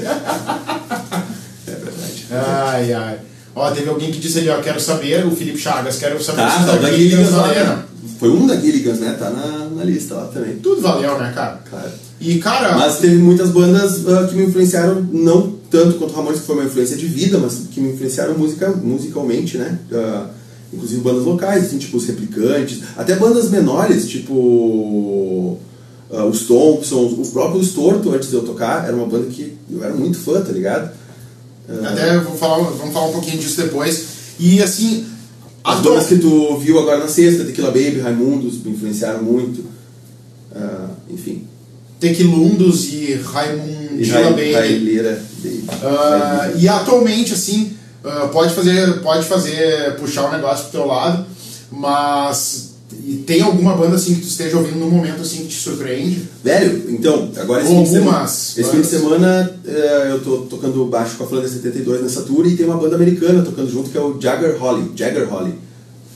É verdade. ai, ai. Ó, teve alguém que disse ali, ó, quero saber, o Felipe Chagas, quero saber Tá, se tá, da lá, valeram. né? Foi um da Gilligan's, né? Tá na, na lista lá também. Tudo valeu, né, cara? Claro. E, cara, Mas teve muitas bandas ah, que me influenciaram, não tanto quanto o Ramones, que foi uma influência de vida, mas que me influenciaram musica, musicalmente, né? Ah, inclusive bandas locais, assim, tipo os Replicantes, até bandas menores, tipo ah, os Thompsons, o próprio Os Torto, antes de eu tocar, era uma banda que eu era muito fã, tá ligado? Ah, Até vou falar, vamos falar um pouquinho disso depois. E assim, As bandas que tu viu agora na sexta, Tequila Baby, Raimundos, me influenciaram muito. Ah, enfim. Tequilundos e Raimundila E Rai- Baby. Ah, e atualmente, assim, ah, pode fazer, pode fazer, puxar o negócio pro teu lado, mas e tem alguma banda assim que tu esteja ouvindo no momento assim que te surpreende? Velho, então, agora esse Ou fim de semana, esse fim de semana eh, eu tô tocando baixo com a Flanders 72 nessa tour e tem uma banda americana tocando junto que é o Jagger Holly. Jagger Holly.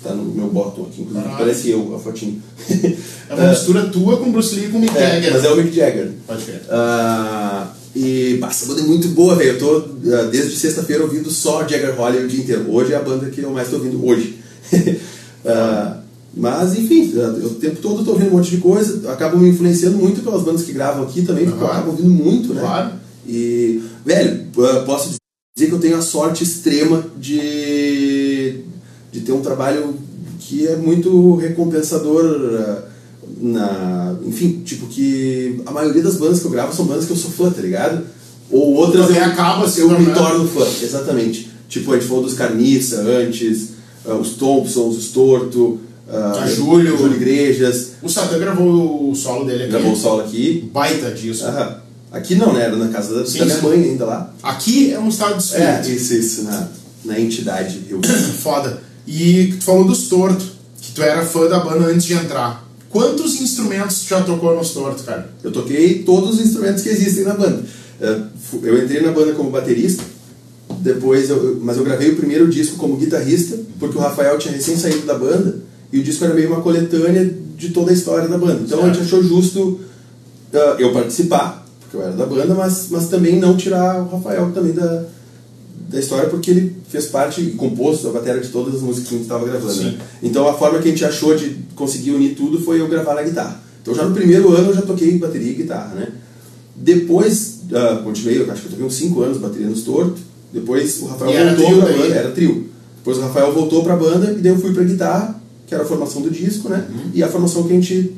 Tá no meu bottom aqui, inclusive. Parece eu, a fotinho. É uma mistura tua com Bruce Lee e com Mick É, Jagger. mas é o Mick Jagger. Pode ver. Ah, e pá, essa banda é muito boa, velho. Eu tô ah, desde sexta-feira ouvindo só Jagger Holly o dia inteiro. Hoje é a banda que eu mais tô ouvindo hoje. Ah, mas enfim, ah, eu o tempo todo tô ouvindo um monte de coisa. Acabo me influenciando muito pelas bandas que gravam aqui também, porque eu acabo ouvindo muito, né? Claro. E, velho, posso dizer que eu tenho a sorte extrema de, de ter um trabalho que é muito recompensador. Na, enfim, tipo que a maioria das bandas que eu gravo são bandas que eu sou fã, tá ligado? Ou outras Também eu, acaba se eu me tornando. torno fã, exatamente. Tipo, a gente falou dos Carniça antes, ah, os Thompsons, os Torto, ah, A Júlio. Júlio Igrejas, O Satã gravou o solo dele aqui. gravou o solo aqui. Baita disso. Aham. Aqui não, né? Era na casa da, Sim, da minha sim. mãe ainda lá. Aqui é um estado de É, espírito. isso, isso, na, na entidade. Eu, Foda. E tu falou dos Torto, que tu era fã da banda antes de entrar. Quantos instrumentos tu já tocou nos Torto, cara? eu toquei todos os instrumentos que existem na banda. Fu- Eu entrei na banda como baterista, depois eu, mas eu gravei o primeiro disco como guitarrista, porque o Rafael tinha recém saído da banda e o disco era meio uma coletânea de toda a história da banda. Então a gente Certo. achou justo eh, eu participar, porque eu era da banda, mas, mas também não tirar o Rafael também da, da história, porque ele fez parte e compôs a bateria de todas as músicas que a gente estava gravando. Né? Então a forma que a gente achou de conseguir unir tudo foi eu gravar na guitarra. Então já no primeiro ano eu já toquei bateria e guitarra, né? Depois, ah, continuei, acho que eu toquei uns 5 anos bateria nos torto. Depois o Rafael E voltou pra daí? banda, era trio. Depois o Rafael voltou pra banda e daí eu fui pra guitarra, que era a formação do disco, né? Uhum. E a formação que a gente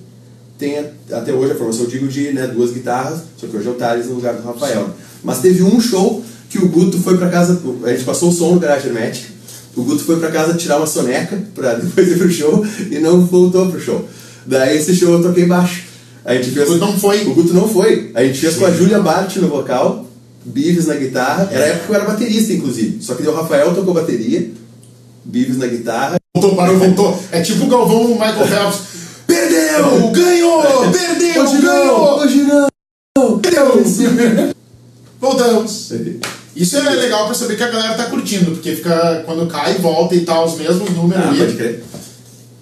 tem a- até hoje, a formação eu digo de né, duas guitarras, só que hoje é o Thales no lugar do Rafael. Sim. Mas teve um show que o Guto foi pra casa, a gente passou o som no garagem hermética, o Guto foi pra casa tirar uma soneca pra depois ir pro show e não voltou pro show. Daí esse show eu toquei baixo. A gente fez, O Guto não foi. O Guto não foi. A gente fez com a Júlia Bart no vocal, Bives na guitarra. Era a época que eu era baterista, inclusive. Só que o Rafael tocou bateria, Bives na guitarra. Voltou, parou, voltou. É tipo o Galvão o Michael Phelps. Perdeu! Ganhou! Perdeu! Hoje não! ganhou! Hoje não! Perdeu! Voltamos. Isso é legal pra saber que a galera tá curtindo, porque fica quando cai e volta e tal, os mesmos números. Ah, pode crer.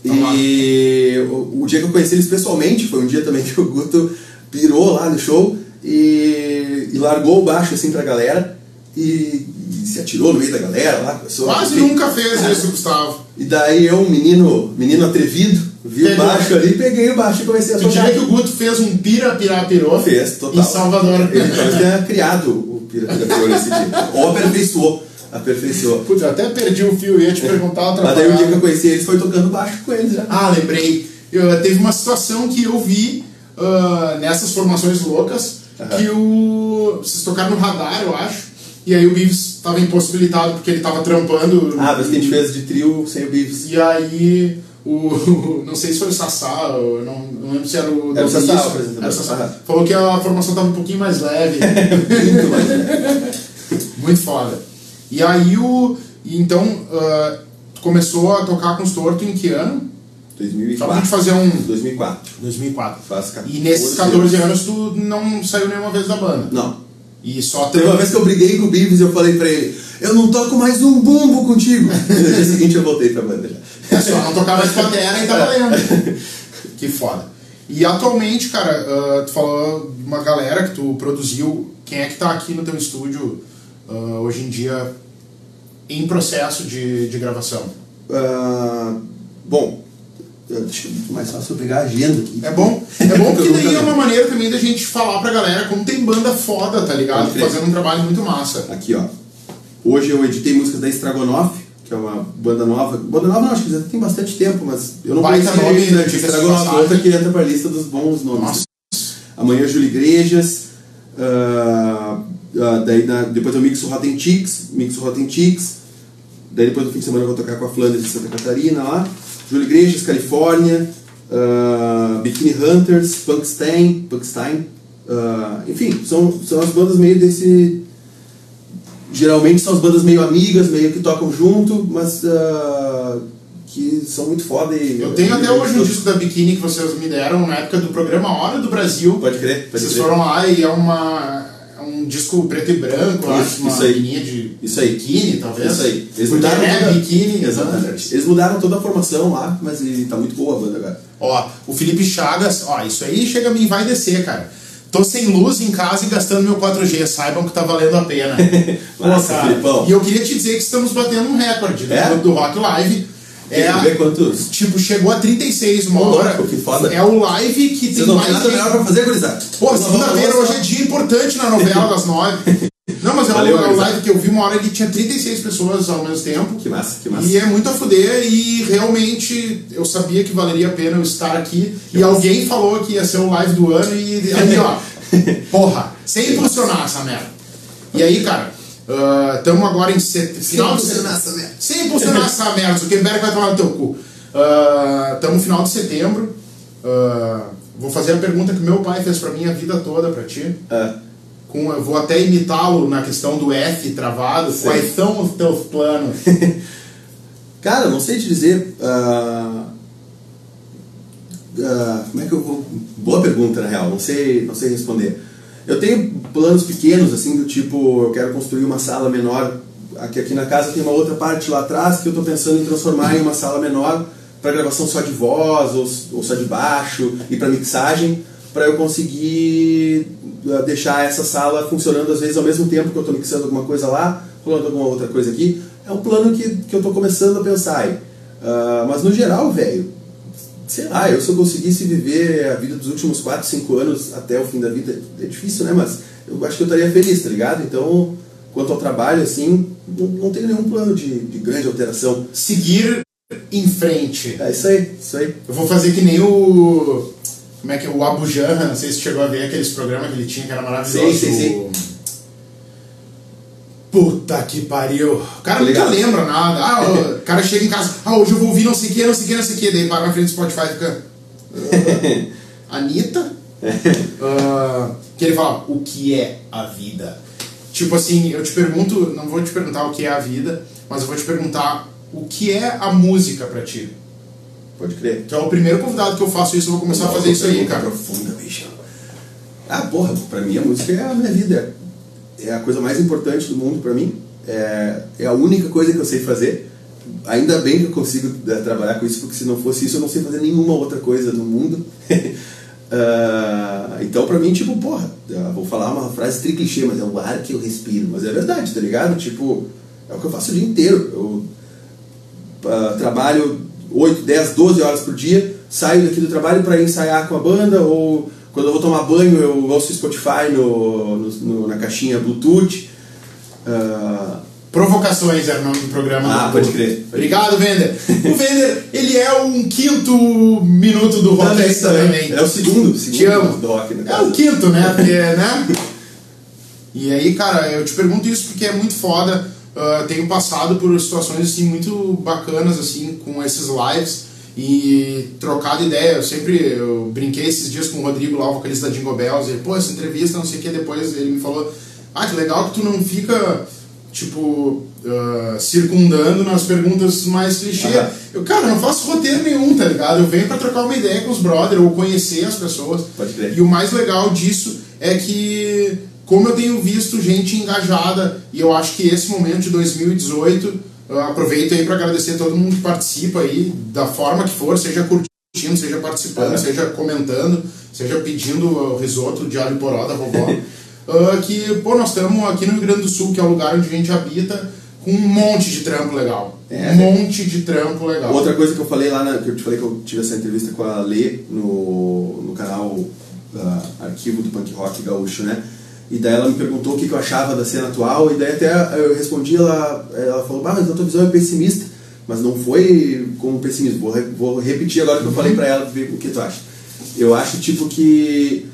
Lá. E o, o dia que eu conheci eles pessoalmente foi um dia também que o Guto pirou lá no show e, e largou o baixo assim pra galera e, e se atirou no meio da galera lá. Começou, Quase nunca fez isso, Gustavo. E daí eu, um menino, menino atrevido, vi o baixo ali, peguei o baixo e comecei a Tu tocar. diria que o Guto fez um pira, pira, pirou Fez, total. em Salvador. Ele talvez tenha criado o Pira Pira Pirou nesse dia. Ou aperfeiçoou. Aperfeiçoou. Putz, eu até perdi o fio, ia te perguntar outra Mas daí o dia que eu conheci eles foi tocando baixo com eles já. Ah, lembrei. Eu, teve uma situação que eu vi ah, nessas formações loucas Aham. que o. Vocês tocaram no radar, eu acho. E aí o Beavis estava impossibilitado porque ele estava trampando. Ah, mas que a gente fez de trio sem o Beavis. E aí o. Não sei se foi o Sassá, não, não lembro se era o. Era o Sassá, o apresentador. era o Sassá. Falou que a formação estava um pouquinho mais leve. Muito mais. Muito foda. E aí o. então, tu começou a tocar com os tortos em que ano? Só pra gente 2004. fazer um. 2004. 2004. Faz 14 E nesses 14 anos tu não saiu nenhuma vez da banda. Não. E só Teve uma vez que eu briguei com o Beavis e eu falei pra ele, eu não toco mais um bumbo contigo. E no dia seguinte eu voltei pra banda já. É só não tocar mais batera e tá valendo. que foda. E atualmente, cara, ah, tu falou de uma galera que tu produziu. Quem é que tá aqui no teu estúdio ah, hoje em dia em processo de, de gravação? Ah, bom, deixa eu mais fácil eu pegar a agenda aqui. É bom, é bom porque daí é uma maneira também da gente falar pra galera como tem banda foda, tá ligado? Fazendo um trabalho muito massa. Aqui, ó. Hoje eu editei músicas da Estragonoff, que é uma banda nova. Banda nova não, acho que já tem bastante tempo, mas eu não Baita conhecia nome, eles antes. passagem. outra que entra pra lista dos bons nomes. Nossa. Amanhã Júlio Igrejas. ah, ah, daí na- depois eu mixo Rotten Chicks, mixo Rotten Chicks. Daí depois do fim de semana eu vou tocar com a Flanders de Santa Catarina lá. Júlio Iglesias, Califórnia. Uh, Bikini Hunters, Punkstein, Punkstein. Uh, enfim, são, são as bandas meio desse. Geralmente são as bandas meio amigas, meio que tocam junto, mas uh, que são muito foda e. Eu tenho até hoje um disco da Bikini que vocês me deram na época do programa Hora do Brasil. Pode crer, pode Vocês crer. foram lá e é uma. é um disco preto e branco, Isso, acho, uma isso aí. linha de Isso aí. biquíni, talvez. Isso aí. Eles Porque mudaram é toda... biquíni. Exatamente. Eles mudaram toda a formação lá, mas e tá muito boa a banda agora. Ó, o Felipe Chagas, ó, isso aí chega a mim, vai descer, cara. Tô sem luz em casa e gastando meu 4G, saibam que tá valendo a pena. Pô, cara, Filipão. E eu queria te dizer que estamos batendo um recorde né, É? do Rock Live. É, ver quantos? tipo, chegou a 36 uma Ô, hora. que foda. É o live que tem não mais tem nada melhor pra fazer, gurizada? Pô, segunda-feira hoje é dia importante na novela das nove. Não, mas é o- Valeu, é gurizada. live que eu vi uma hora que tinha 36 pessoas ao mesmo tempo. Que massa, que massa. E é muito a fuder e realmente eu sabia que valeria a pena eu estar aqui. e alguém falou que ia ser o live do ano e ali, ó. porra, sem impulsionar essa merda. E aí, cara, estamos agora em set... final de impulsionar setembro. essa merda. Sem impulsionar essa merda. O Zuckerberg vai tomar no teu cu. Estamos no final de setembro. Ah, vou fazer a pergunta que meu pai fez pra mim a vida toda pra ti. Ah, Com, eu vou até imitá-lo na questão do F travado. Sim. Quais são os teus planos? Cara, não sei te dizer. ah, ah, como é que eu vou. Boa pergunta, na real, não sei, não sei responder. Eu tenho planos pequenos, assim, do tipo, eu quero construir uma sala menor. Aqui, aqui na casa tem uma outra parte lá atrás que eu estou pensando em transformar em uma sala menor para gravação só de voz ou, ou só de baixo e para mixagem, para eu conseguir ah, deixar essa sala funcionando às vezes ao mesmo tempo que eu estou mixando alguma coisa lá, rolando alguma outra coisa aqui. É um plano que, que eu estou começando a pensar aí. Ah, mas no geral, velho, sei lá, eu se eu conseguisse viver a vida dos últimos 4, 5 anos até o fim da vida, é difícil, né? Mas eu acho que eu estaria feliz, tá ligado? Então, quanto ao trabalho, assim, não, não tenho nenhum plano de, de grande alteração. Seguir em frente. É isso aí, isso aí. Eu vou fazer que nem o. Como é que é? O Abu Janra, não sei se chegou a ver aqueles programas que ele tinha que era maravilhoso. Sim, sim, sim. Puta que pariu. O cara Tô nunca lembra nada. Ah, o cara chega em casa, ah, hoje eu vou ouvir não sei o que, não sei o que, não sei o que. Daí para na frente do Spotify e fica. "Ah, Anitta? Ah, que ele fala, o que é a vida? Tipo assim, eu te pergunto, não vou te perguntar o que é a vida, mas eu vou te perguntar o que é a música pra ti. Pode crer. Tu é o primeiro convidado que eu faço isso, eu vou começar a fazer isso aí, cara. profunda, bicho. Ah, porra, pra mim a música é a minha vida. É a coisa mais importante do mundo pra mim. É, é a única coisa que eu sei fazer. Ainda bem que eu consigo eh, trabalhar com isso, porque se não fosse isso eu não sei fazer nenhuma outra coisa no mundo. Ah, então pra mim, tipo, porra, vou falar uma frase tri clichê, mas é o ar que eu respiro. Mas é verdade, tá ligado? Tipo, é o que eu faço o dia inteiro. Eu ah, trabalho 8, 10, 12 horas por dia, saio daqui do trabalho para ensaiar com a banda, ou quando eu vou tomar banho eu ouço Spotify no, no- na caixinha Bluetooth. Ah, Provocações era o nome do programa. Ah, do- pode crer. Obrigado, Vender. O Vender, ele é um quinto minuto do rock também, também. É o segundo, segundo Te amo. do rock, no É o quinto, né? Porque, né? E aí, cara, eu te pergunto isso porque é muito foda. Ah, tenho passado por situações assim muito bacanas assim com esses lives e trocado ideia. Eu sempre eu brinquei esses dias com o Rodrigo lá, o vocalista da Jingle Bells, e ele, pô, essa entrevista, não sei o que, depois ele me falou, ah, que legal que tu não fica tipo ah, circundando nas perguntas mais clichê. Aham. Eu, cara, eu não faço roteiro nenhum, tá ligado? Eu venho pra trocar uma ideia com os brothers ou conhecer as pessoas. Pode crer. E o mais legal disso é que, como eu tenho visto gente engajada, e eu acho que esse momento de 2018, eu aproveito aí para agradecer a todo mundo que participa aí, da forma que for, seja curtindo, seja participando, Aham. seja comentando, seja pedindo o risoto de alho poró da vovó. Ah, que, pô, nós estamos aqui no Rio Grande do Sul, que é o lugar onde a gente habita, com um monte de trampo legal. É. um monte de trampo legal. Outra coisa que eu falei lá, na, que eu te falei que eu tive essa entrevista com a Lê no, no canal ah, Arquivo do Punk Rock Gaúcho, né? E daí ela me perguntou o que, que eu achava da cena atual, e daí até eu respondi, ela, ela falou, ah, mas a tua visão é pessimista, mas não foi como pessimismo. Vou, vou repetir agora o que eu falei pra ela, ver o que tu acha. Eu acho, tipo, que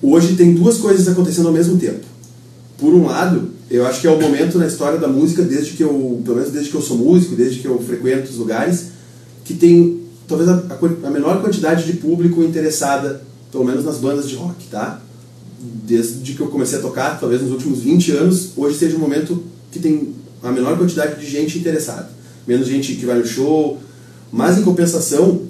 hoje tem duas coisas acontecendo ao mesmo tempo. por um lado, eu acho que é o momento na história da música, desde que eu, pelo menos desde que eu sou músico, desde que eu frequento os lugares, que tem talvez a, a menor quantidade de público interessada, pelo menos nas bandas de rock, tá? Desde que eu comecei a tocar, talvez nos últimos 20 anos, hoje seja o momento que tem a menor quantidade de gente interessada. Menos gente que vai no show, mas em compensação,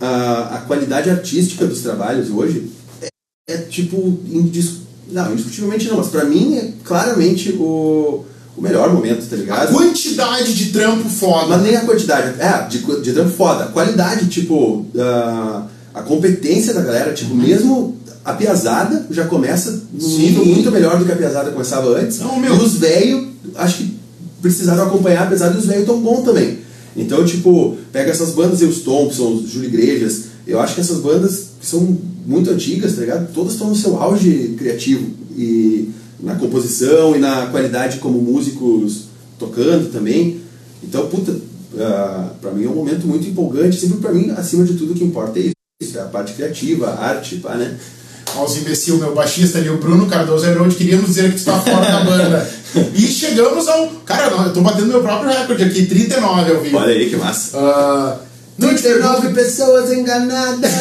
a, a qualidade artística dos trabalhos hoje é, é tipo indis, não, indiscutivelmente não, mas pra mim é claramente o, o melhor momento, tá ligado? A quantidade de trampo foda. Mas nem a quantidade, é, de, de trampo foda. A qualidade, tipo, uh, a competência da galera, tipo, mesmo a piazada já começa num nível muito melhor do que a piazada começava antes. Não, meu. E os velhos, acho que precisaram acompanhar, apesar dos velhos tão bom também. Então, tipo, pega essas bandas, e os Thompsons, os Júlio Igrejas, eu acho que essas bandas que são muito antigas, tá ligado? Todas estão no seu auge criativo e na composição e na qualidade como músicos tocando também. Então, puta, uh, pra mim é um momento muito empolgante. Sempre pra mim, acima de tudo, o que importa é isso. É a parte criativa, a arte, pá, né? Olha os imbecil, meu baixista ali, o Bruno Cardoso Heronde, queríamos dizer que tu está fora da banda. E chegamos ao. Cara, eu tô batendo meu próprio recorde aqui, 39 ao vivo. Olha aí que massa. Uh, te 39 pergunto, pessoas enganadas.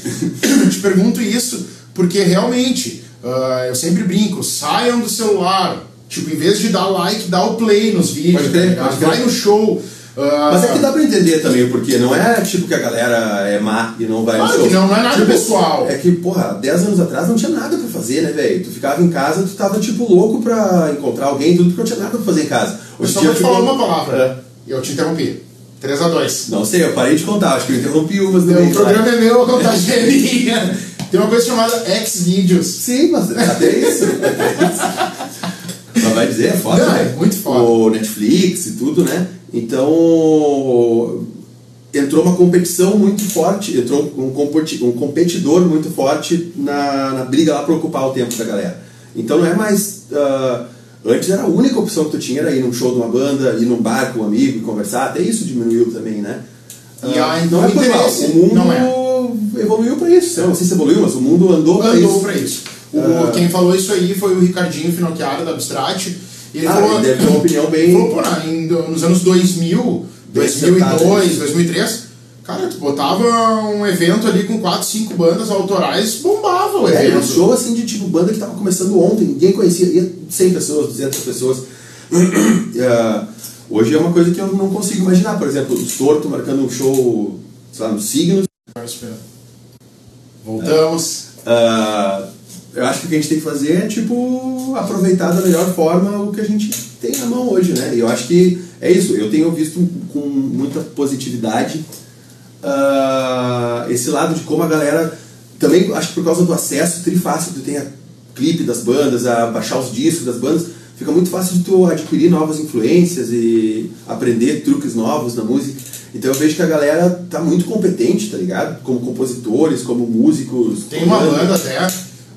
te pergunto isso porque realmente, uh, eu sempre brinco, saiam do celular. Tipo, em vez de dar like, dá o play nos vídeos. Pode crer, tá. Vai no show. Uh, Mas é que dá pra entender também o porquê. Não é tipo que a galera é má e não vai Claro show. não, não é nada Tipo, pessoal. É que, porra, 10 anos atrás não tinha nada pra fazer, né, velho? Tu ficava em casa, tu tava, tipo, louco pra encontrar alguém, tudo porque não tinha nada pra fazer em casa. Eu Hoje só em dia vou te falar uma palavra. É. Eu te interrompi. 3x2. Não sei, eu parei de contar, acho que eu interrompi umas no O programa é meu, a contagem é minha. Tem uma coisa chamada X-Videos. Sim, mas até isso. até isso. Mas vai dizer, é foda, Não, é né? muito foda. O Netflix e tudo, né? Então, entrou uma competição muito forte, entrou um, competi- competidor muito forte na, na briga lá para ocupar o tempo da galera. Então não é mais. ah, antes era a única opção que tu tinha, era ir num show de uma banda, ir num bar com um amigo e conversar, até isso diminuiu também, né? E Ah, aí, não é o por mal, o mundo é. evoluiu para isso. Eu não sei se evoluiu, mas o mundo andou para Andou isso. pra isso. O, Ah. Quem falou isso aí foi o Ricardinho Finocchiaro da Abstract. E ele Ah, falou, ele deve ter uma opinião bem- Falou, pô, na- em- nos anos 2000, Bem acertada, 2002, 2003, cara, tu botava um evento ali com 4, 5 bandas autorais, bombava o É, evento. um show assim de tipo banda que tava começando ontem, ninguém conhecia, ia 100 pessoas, 200 pessoas. Ah, hoje é uma coisa que eu não consigo imaginar, por exemplo, o Torto marcando um show, sei lá, no Signos. Voltamos. Ah, eu acho que o que a gente tem que fazer é tipo aproveitar da melhor forma o que a gente tem na mão hoje, né? E eu acho que é isso. Eu tenho visto com muita positividade ah, esse lado de como a galera também acho que por causa do acesso trifácil, tu tem a clipe das bandas, a baixar os discos das bandas, fica muito fácil de tu adquirir novas influências e aprender truques novos na música. Então eu vejo que a galera tá muito competente, tá ligado? Como compositores, como músicos. Tem uma banda até,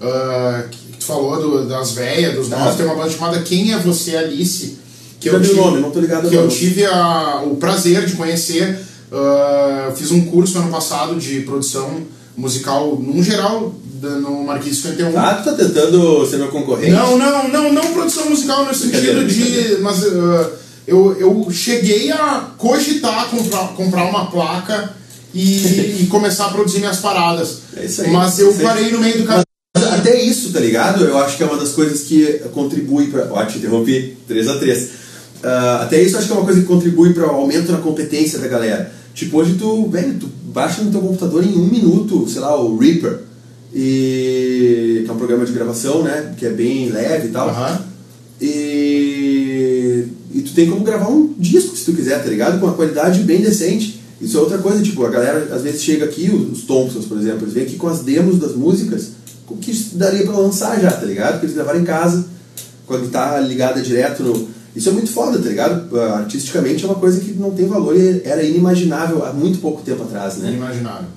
ah, que tu falou do- das velhas, dos novos, Ah. tem uma banda chamada Quem é Você, Alice? Que vi o nome, não tô ligado Que eu tive a- o prazer de conhecer. eu fiz um curso ano passado de produção musical, num geral, no Marquês 51. Ah, tu tá tentando ser meu concorrente? Não, não, não, não produção musical no sentido de. Mas ah, eu, eu cheguei a cogitar comprar, comprar uma placa e, e começar a produzir minhas paradas. É isso aí. Mas eu parei no meio do caminho. Até isso, tá ligado? Eu acho que é uma das coisas que contribui para. Ó, te interrompi, 3x3. até isso eu acho que é uma coisa que contribui para o aumento na competência da galera. Tipo, hoje tu, velho, tu baixa no teu computador em um minuto, sei lá, o Reaper, e, que é um programa de gravação, né? Que é bem leve e tal. Aham. E, e tu tem como gravar um disco se tu quiser, tá ligado? Com uma qualidade bem decente. Isso é outra coisa, tipo, a galera às vezes chega aqui, os Thompsons, por exemplo, eles vêm aqui com as demos das músicas, que daria pra lançar já, tá ligado? Porque eles gravaram em casa, com a guitarra ligada direto no. Isso é muito foda, tá ligado? Ah, Artisticamente é uma coisa que não tem valor e era inimaginável há muito pouco tempo atrás, né? Inimaginável.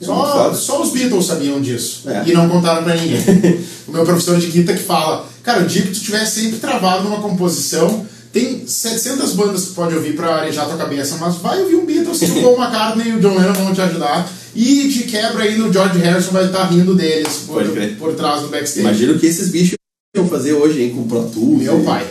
É Só, só os Beatles sabiam disso. É. E não contaram pra ninguém. o meu professor de guitarra que fala: Cara, o dia que tu estiver sempre travado numa composição, tem 700 bandas que pode ouvir pra arejar tua cabeça, mas vai ouvir um Beatles o Paul McCartney e o John Lennon vão te ajudar. E de quebra aí no George Harrison vai estar rindo deles por, por trás do backstage. Imagino que esses bichos iam fazer hoje, hein, com Pro Tools. Meu e- pai.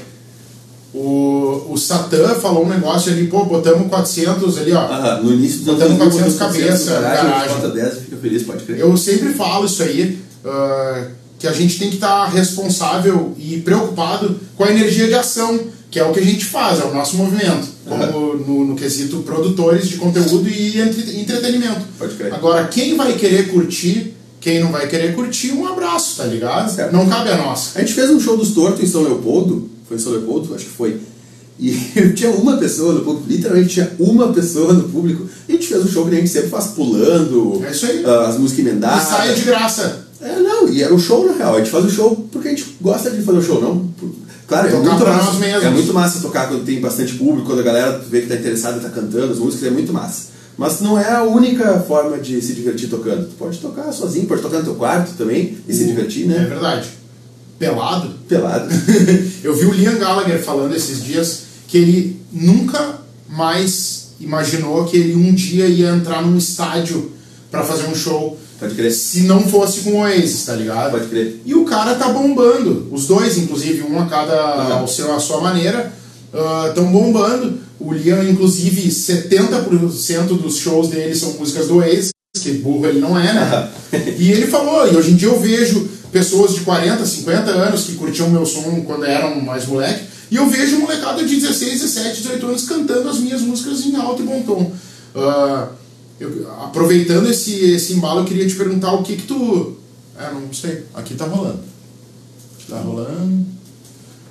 O, o Satã falou um negócio ali, pô, botamos 400 ali, ó. Ah, no início dos Botando anos 400 botando cabeça, garagem, garagem. bota 10 e fica feliz, pode crer. Eu sempre falo isso aí, ah, que a gente tem que estar responsável e preocupado com a energia de ação, que é o que a gente faz, é o nosso movimento, como no, no quesito produtores de conteúdo e entre- entretenimento. Pode crer. Agora, quem vai querer curtir, quem não vai querer curtir, um abraço, tá ligado? Certo. Não cabe a nós. A gente fez um show dos Tortos em São Leopoldo, foi em São Leopoldo, acho que foi. E tinha uma pessoa no público, literalmente tinha uma pessoa no público. E a gente fez um show que a gente sempre faz pulando, É isso aí. ah, as músicas E emendadas. saia de graça. É, não, e era um show na real. A gente faz o show porque a gente gosta de fazer o show, não. Claro, é muito, massa, é muito massa tocar quando tem bastante público, quando a galera vê que tá interessada, tá cantando as músicas, é muito massa. Mas não é a única forma de se divertir tocando. Tu pode tocar sozinho, pode tocar no teu quarto também e se divertir, É né? verdade. Pelado. Pelado. Eu vi o Liam Gallagher falando esses dias que ele nunca mais imaginou que ele um dia ia entrar num estádio pra fazer um show Pode crer. se não fosse com o Oasis, tá ligado? Pode crer. E o cara tá bombando. Os dois, inclusive, um a cada Aham. ao seu, a sua maneira, estão bombando. O Liam, inclusive, 70% dos shows dele são músicas do Oasis, que burro ele não é, né? e ele falou, e hoje em dia eu vejo pessoas de 40, 50 anos que curtiam meu som quando eram mais moleque, e eu vejo molecada de 16, 17, 18 anos cantando as minhas músicas em alto e bom tom. Ah, eu- aproveitando esse, esse embalo, eu queria te perguntar o que que tu... É, não sei. Aqui tá rolando. Tá rolando.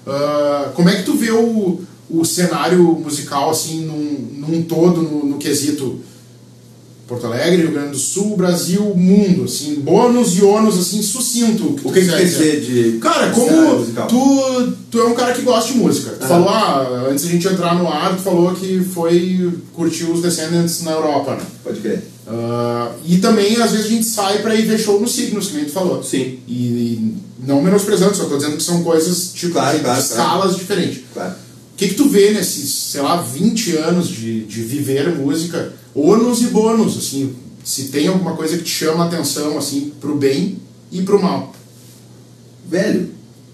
Ah, como é que tu vê o, o cenário musical, assim, num, num todo, no, no quesito Porto Alegre, Rio Grande do Sul, Brasil, mundo, assim, bônus e ônus, assim, sucinto. O que, quer dizer de Cara, como tu, tu é um cara que gosta de música. Tu Aham. falou, ah, antes da gente entrar no ar, tu falou que foi curtir os Descendants na Europa, né? Pode crer. Ah, e também, às vezes, a gente sai pra ir ver show nos signos, que nem tu falou. Sim. E, e não menosprezando, só tô dizendo que são coisas, tipo, Claro, de claro, escalas diferentes. Claro. O que, que tu vê nesses, sei lá, 20 anos de, de viver música, ônus e bônus, assim, se tem alguma coisa que te chama a atenção, assim, pro bem e pro mal. Velho,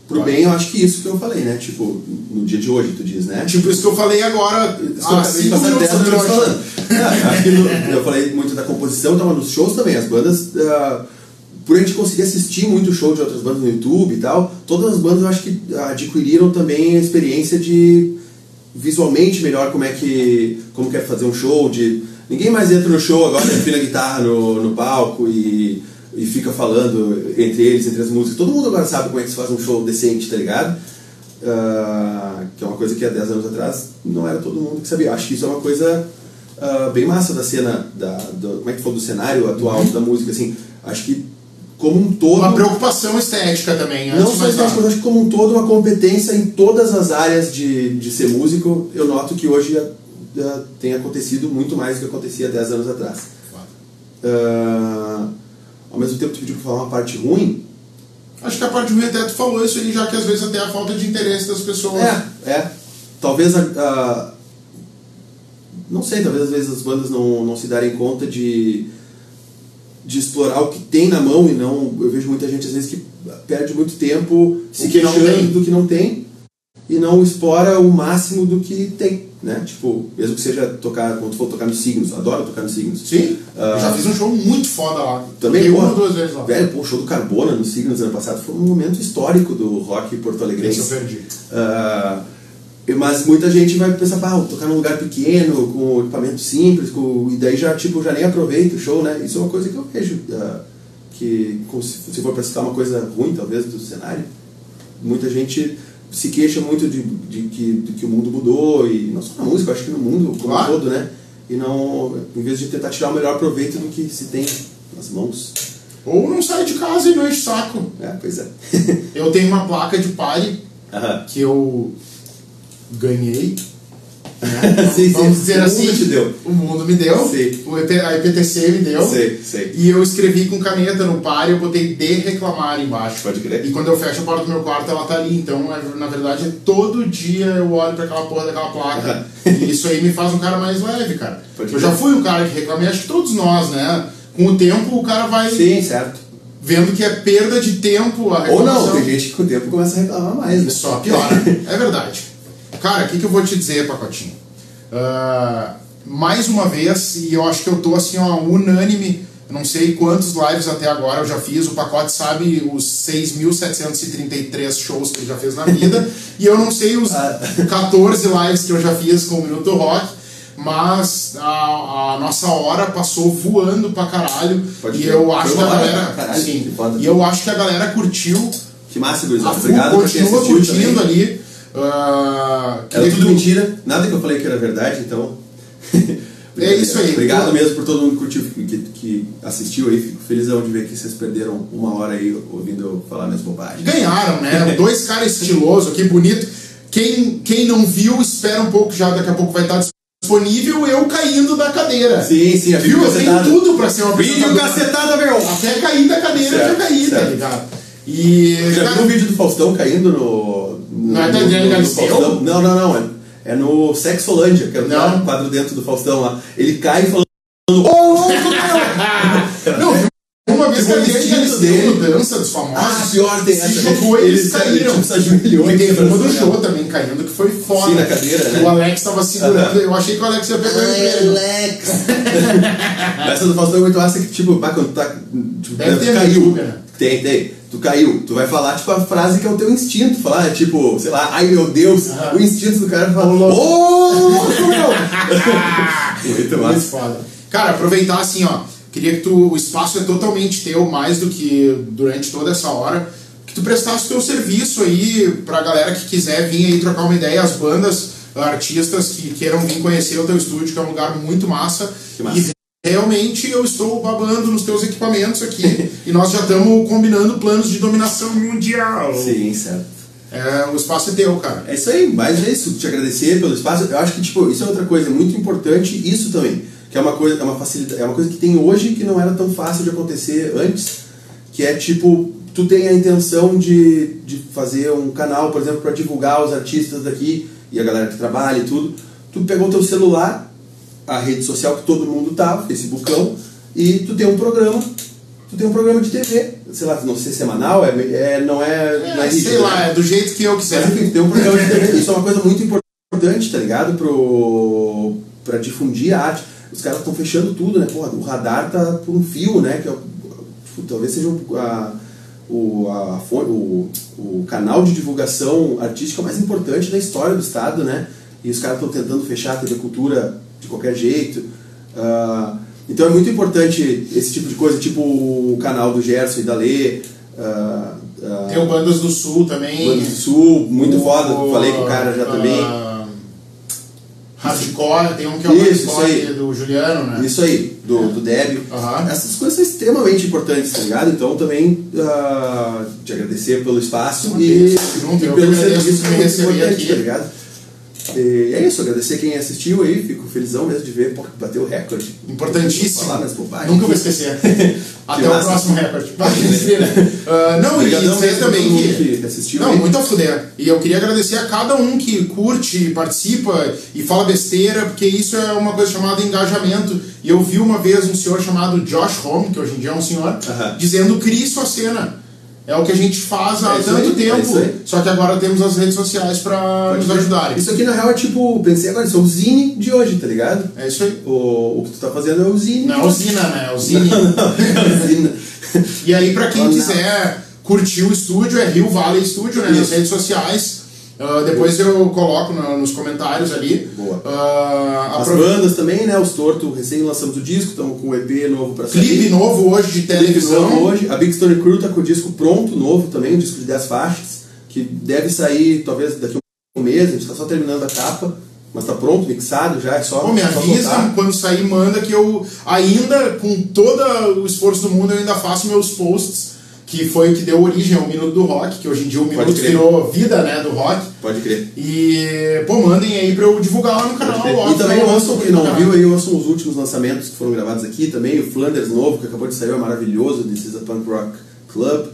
pro Pode. bem eu acho que isso que eu falei, né? Tipo, no dia de hoje, tu diz, né? Tipo isso que eu falei agora, há acabei de 5 passar minutos 10 minutos atrás. eu falei muito da composição, tava nos shows também. As bandas, ah, por a gente conseguir assistir muito show de outras bandas no YouTube e tal, todas as bandas eu acho que adquiriram também a experiência de visualmente melhor como é que como quer fazer um show, de ninguém mais entra no show agora afina a guitarra no, no palco e, e fica falando entre eles, entre as músicas. Todo mundo agora sabe como é que se faz um show decente, tá ligado? Ah, que é uma coisa que há 10 anos atrás não era todo mundo que sabia. Acho que isso é uma coisa ah, bem massa da cena, da, do, como é que falou, do cenário atual da música, assim. Acho que como um todo... Uma preocupação estética também, Não só estética, mas acho que como um todo uma competência em todas as áreas de, de ser músico, eu noto que hoje ah, tem acontecido muito mais do que acontecia 10 anos atrás. Ah, ao mesmo tempo, tu pediu pra falar uma parte ruim, Acho que a parte ruim até tu falou isso aí, já que às vezes até a falta de interesse das pessoas. É, é. Talvez a, Não sei, talvez às vezes as bandas não, não se darem conta de, de explorar o que tem na mão e não. Eu vejo muita gente às vezes que perde muito tempo se que queixando do que não tem e não explora o máximo do que tem, né? Tipo, mesmo que seja tocar, quando for tocar nos signos, adoro tocar nos signos. Sim, eu já fiz um show muito foda lá. Também, porra, uma ou duas vezes lá. Velho, pô, o show do Carbona nos Signos ano passado foi um momento histórico do rock porto-alegrense. Esse eu perdi. Ah, mas muita gente vai pensar, ah, tocar num lugar pequeno, com equipamento simples, com... e daí já, tipo, já nem aproveita o show, né? Isso é uma coisa que eu vejo, ah, que se, for para citar uma coisa ruim, talvez, do cenário, muita gente se queixa muito de, de, que, de que o mundo mudou, e não só na música, acho que no mundo como Claro. todo, né? E não, em vez de tentar tirar o melhor proveito do que se tem nas mãos. Ou não sai de casa e não enche o saco. É, pois é. Eu tenho uma placa de pare Aham. que eu ganhei. Né? Sim, sim. Vamos dizer O mundo assim. te deu. O mundo me deu. Sim. O EP a EPTC me deu. Sei, sei. E eu escrevi com caneta no pare, eu botei de reclamar embaixo. Pode crer. E quando eu fecho a porta do meu quarto, ela tá ali. Então, é- na verdade, todo dia eu olho pra aquela porra daquela placa. e isso aí me faz um cara mais leve, cara. Pode eu já fui um cara que reclamei, acho que todos nós, né? Com o tempo, o cara vai. Sim, certo. vendo que é perda de tempo a Ou não, reclamação. tem gente que com o tempo começa a reclamar mais, né? Só piora. é verdade. Cara, o que, que eu vou te dizer, Pacotinho? Ah, mais uma vez, e eu acho que eu tô assim, ó, unânime. Não sei quantos lives até agora eu já fiz. O pacote sabe os 6.733 shows que ele já fez na vida. e eu não sei os Ah. 14 lives que eu já fiz com o Minuto Rock. Mas a, a nossa hora passou voando pra caralho. Pode e crer. eu acho que a galera. pra caralho, sim, e eu acho que a galera curtiu Que massa, full, Obrigado continua curtindo também. ali. Ah, Era tudo tu- mentira, nada que eu falei que era verdade, então. É isso aí. Obrigado Pô. mesmo por todo mundo que curtiu, que, que assistiu aí. Fico felizão de ver que vocês perderam uma hora aí ouvindo eu falar minhas bobagens. Ganharam, né? Dois caras estilosos, que bonito. Quem, quem não viu, espera um pouco já, daqui a pouco vai estar disponível eu caindo da cadeira. Sim, sim, a Viu? Eu tenho tudo pra ser uma Vídeo cacetada, meu! Até cair da cadeira Certo, já caí, tá ligado? E. Já cara, viu o vídeo do Faustão caindo no. no Não é da no Galisteu? Faustão? Não, não, não. É, é no Sexolândia, que é Não. o quadro dentro do Faustão lá. Ele cai falando. Ô, louco, meu! Não, uma vez que a O Adriane vestido Galisteu dele. Dança dos Famosos. Ah, pior tem se essa. jogou e eles Ele- caíram. tipo, se ajoelhou E teve uma do show né? também caindo, que foi foda. Sim, na cadeira, né? O Alex tava segurando. Eu achei que o Alex ia pegar o emprego. Alex! Essa do Faustão é muito massa que, tipo, quando tá. Tipo, Deve tu ter caiu. Né? Tem, tem. Tu caiu. Tu vai falar, tipo, a frase que é o teu instinto. Falar, é tipo, sei lá, ai meu Deus. O instinto do cara fala, Ô, ô, meu! muito Muito massa. foda. Cara, aproveitar assim, ó. Queria que tu. O espaço é totalmente teu, mais do que durante toda essa hora. Que tu prestasse teu serviço aí pra galera que quiser vir aí trocar uma ideia, as bandas, artistas que queiram vir conhecer o teu estúdio, que é um lugar muito massa. Que massa. E realmente eu estou babando nos teus equipamentos aqui. e nós já estamos combinando planos de dominação mundial. Sim, certo. É, o espaço é teu, cara. É isso aí, mais é isso, te agradecer pelo espaço. Eu acho que tipo, isso é outra coisa muito importante, isso também, que é uma coisa, é uma facilidade, é uma coisa que tem hoje que não era tão fácil de acontecer antes, que é tipo, tu tem a intenção de, de fazer um canal, por exemplo, para divulgar os artistas daqui e a galera que trabalha e tudo. Tu pegou teu celular, a rede social que todo mundo tá, Facebookão, e tu tem um programa, tu tem um programa de TV, sei lá, não sei se é semanal, é, é, não é, não é É, sei rígido, lá, né? é do jeito que eu quiser. Mas enfim, tem um programa de TV. Isso é uma coisa muito importante, tá ligado? Pro, pra difundir a arte. Os caras estão fechando tudo, né? Porra, o radar tá por um fio, né? Que é, tipo, talvez seja a, o, a, o, o canal de divulgação artística mais importante da história do Estado, né? E os caras estão tentando fechar a TV Cultura de qualquer jeito. Ah, então é muito importante esse tipo de coisa, tipo o canal do Gerson e da Lê. ah, ah, Tem o Bandas do Sul também. Bandas do Sul, muito O- foda. Falei com o cara já também. Hardcore, tem um que é o Isso, Hardcore do Juliano, né? Isso aí, do, do Débio. Aham. Essas coisas são extremamente importantes, tá ligado? Então também ah, te agradecer pelo espaço e, e pelo que serviço por me importante, aqui. tá ligado? E é isso, agradecer quem assistiu aí, fico felizão mesmo de ver, pô, bateu o recorde. Importantíssimo. Falar nas bobagens. Nunca vou esquecer. Até o próximo recorde. Ah, não, Obrigadão e a também que. que assistiu Não, aí. muito a fuder. E eu queria agradecer a cada um que curte, participa e fala besteira, porque isso é uma coisa chamada engajamento. E eu vi uma vez um senhor chamado Josh Home, que hoje em dia é um senhor, Aham. dizendo crie sua cena. É o que a gente faz há É tanto aí, é tempo, aí. só que agora temos as redes sociais para nos ajudarem. Isso aqui na real é tipo, pensei agora, isso é o Zine de hoje, tá ligado? É isso aí. O, o que tu tá fazendo é o Zine. Não é usina, né? É usine. é Zine. E aí, pra quem quiser curtir o estúdio, é Rio Valley Studio, né? Nas Isso. redes sociais. Ah, depois eu coloco no- nos comentários ali. Boa. Ah, As apro- bandas também, né? Os Torto, recém lançamos o disco, estamos com um EP novo pra sair. Clipe novo hoje de Clipe televisão. novo hoje. A Big Story Crew tá com o disco pronto, novo também, um disco de 10 faixas, que deve sair talvez daqui a um mês, a gente tá só terminando a capa, mas tá pronto, mixado já, é só, Pô, me só avisa quando sair, manda que eu ainda, com todo o esforço do mundo, eu ainda faço meus posts, que foi o que deu origem ao Minuto do Rock, que hoje em dia o Minuto virou vida, né, do rock. Pode crer. E, pô, mandem aí pra eu divulgar lá no canal. Óbvio, E também eu ouçam, quem não viu aí, ouçam os últimos lançamentos que foram gravados aqui também, o Flanders novo, que acabou de sair, é maravilhoso, This is a Punk Rock Club,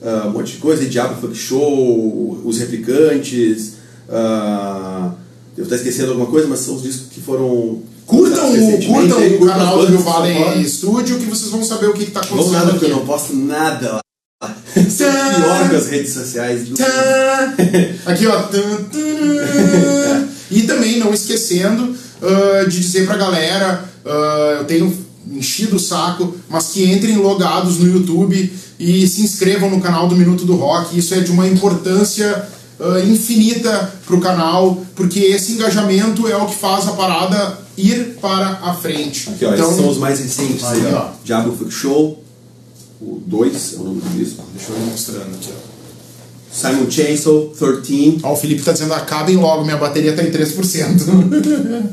ah, um monte de coisa, Diabo Funk Show, Os Replicantes, ah, devo estar esquecendo alguma coisa, mas são os discos que foram Curtam, o, curtam aí, o canal do. Valley Studio que vocês vão saber o que, que tá Vamos acontecendo nada, porque eu não posto nada lá. Sou pior que as redes sociais do Tá. Aqui, ó. E também, não esquecendo ah, de dizer pra galera, ah, eu tenho enchido o saco, mas que entrem logados no YouTube e se inscrevam no canal do Minuto do Rock. Isso é de uma importância ah, infinita pro canal, porque esse engajamento é o que faz a parada ir para a frente. Aqui, ó, esses são os mais recentes. Aí, ó. Fuck Show, o 2 é o nome do disco. Deixa eu ir mostrando aqui, ó. Simon Chainsaw, 13. Ó, o Felipe tá dizendo, acabem logo, minha bateria tá em 3%.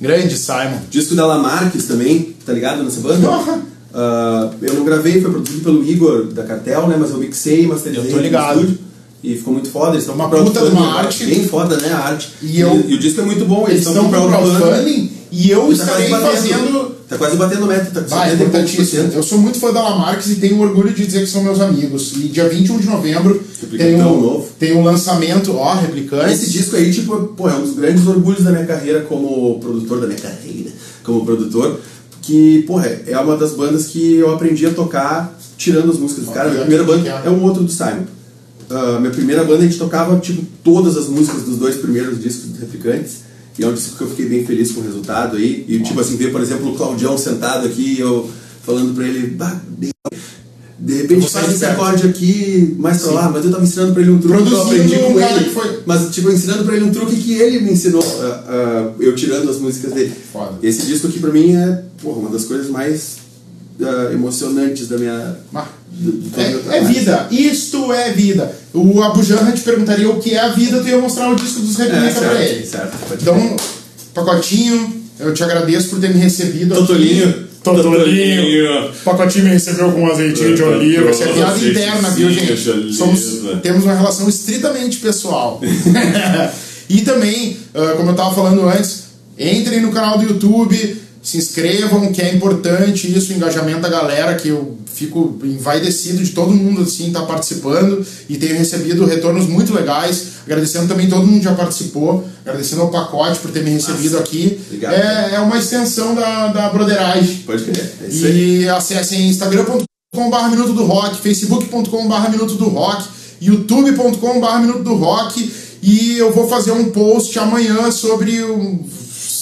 Grande Simon. Disco da Lamarques também, tá ligado nessa banda? Porra. Ah, eu não gravei, foi produzido pelo Igor da Cartel, né? Mas eu mixei, masterizei Eu tô ligado. estúdio. E ficou muito foda. Eles estão Uma com puta de uma arte. Bem foda, né? A arte. E eu- e o disco é muito bom. Eles estão com crowdfunding e eu Tá estarei fazendo. Tá quase batendo meta, tá com Vai, 70 poucos por importantíssimo. Eu sou muito fã da Lamarques e tenho orgulho de dizer que são meus amigos. E dia 21 de novembro tem um, novo. tem um lançamento, ó, replicante. Esse disco aí, tipo, pô, é um dos grandes orgulhos da minha carreira como produtor, da minha carreira como produtor, que, porra, é uma das bandas que eu aprendi a tocar tirando as músicas do cara. Minha primeira banda é um outro do Simon. Ah, minha primeira banda a gente tocava, tipo, todas as músicas dos dois primeiros discos do Replicantes. E é um disco que eu fiquei bem feliz com o resultado aí. E, tipo assim, ver, por exemplo, o Claudião sentado aqui, eu falando pra ele, bah, de, repente faz esse acorde aqui mais pra lá, mas eu tava ensinando pra ele um truque que eu Produzindo aprendi com ele. foi- Mas, tipo, ensinando pra ele um truque que ele me ensinou, ah, ah, eu tirando as músicas dele. Foda. Esse disco aqui pra mim é, porra, uma das coisas mais ah, emocionantes da minha. Ah, É, é vida, isto é vida. O Abu Janra te perguntaria o que é a vida, tu ia mostrar o disco dos É, Replica pra ele. certo. Então, pacotinho, eu te agradeço por ter me recebido. Totolinho. Totolinho. Pacotinho me recebeu com um azeitinho de oliva. Essa é piada interna, viu, gente? Somos, temos uma relação estritamente pessoal. e também, ah, como eu tava falando antes, entrem no canal do YouTube, se inscrevam, que é importante isso, o engajamento da galera, que eu fico envaidecido de todo mundo assim tá participando e tenho recebido retornos muito legais. Agradecendo também todo mundo que já participou, agradecendo ao pacote por ter me recebido aqui. Obrigado. É, é uma extensão da, da broderagem. Pode crer. É. E acessem instagram.com.br Minuto do Rock, facebook.com.br Minuto do Rock, youtube.com.br Minuto do Rock. E eu vou fazer um post amanhã sobre o.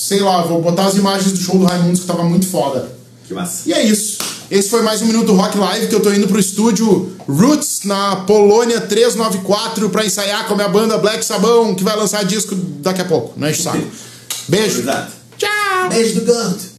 Sei lá, vou botar as imagens do show do Raimundos que tava muito foda. Que massa. E é isso. Esse foi mais um Minuto Rock Live que eu tô indo pro estúdio Roots na Polônia 394 pra ensaiar com a minha banda Black Sabão, que vai lançar disco daqui a pouco. Não enche o saco. Beijo. Exato. Tchau. Beijo do Ganto.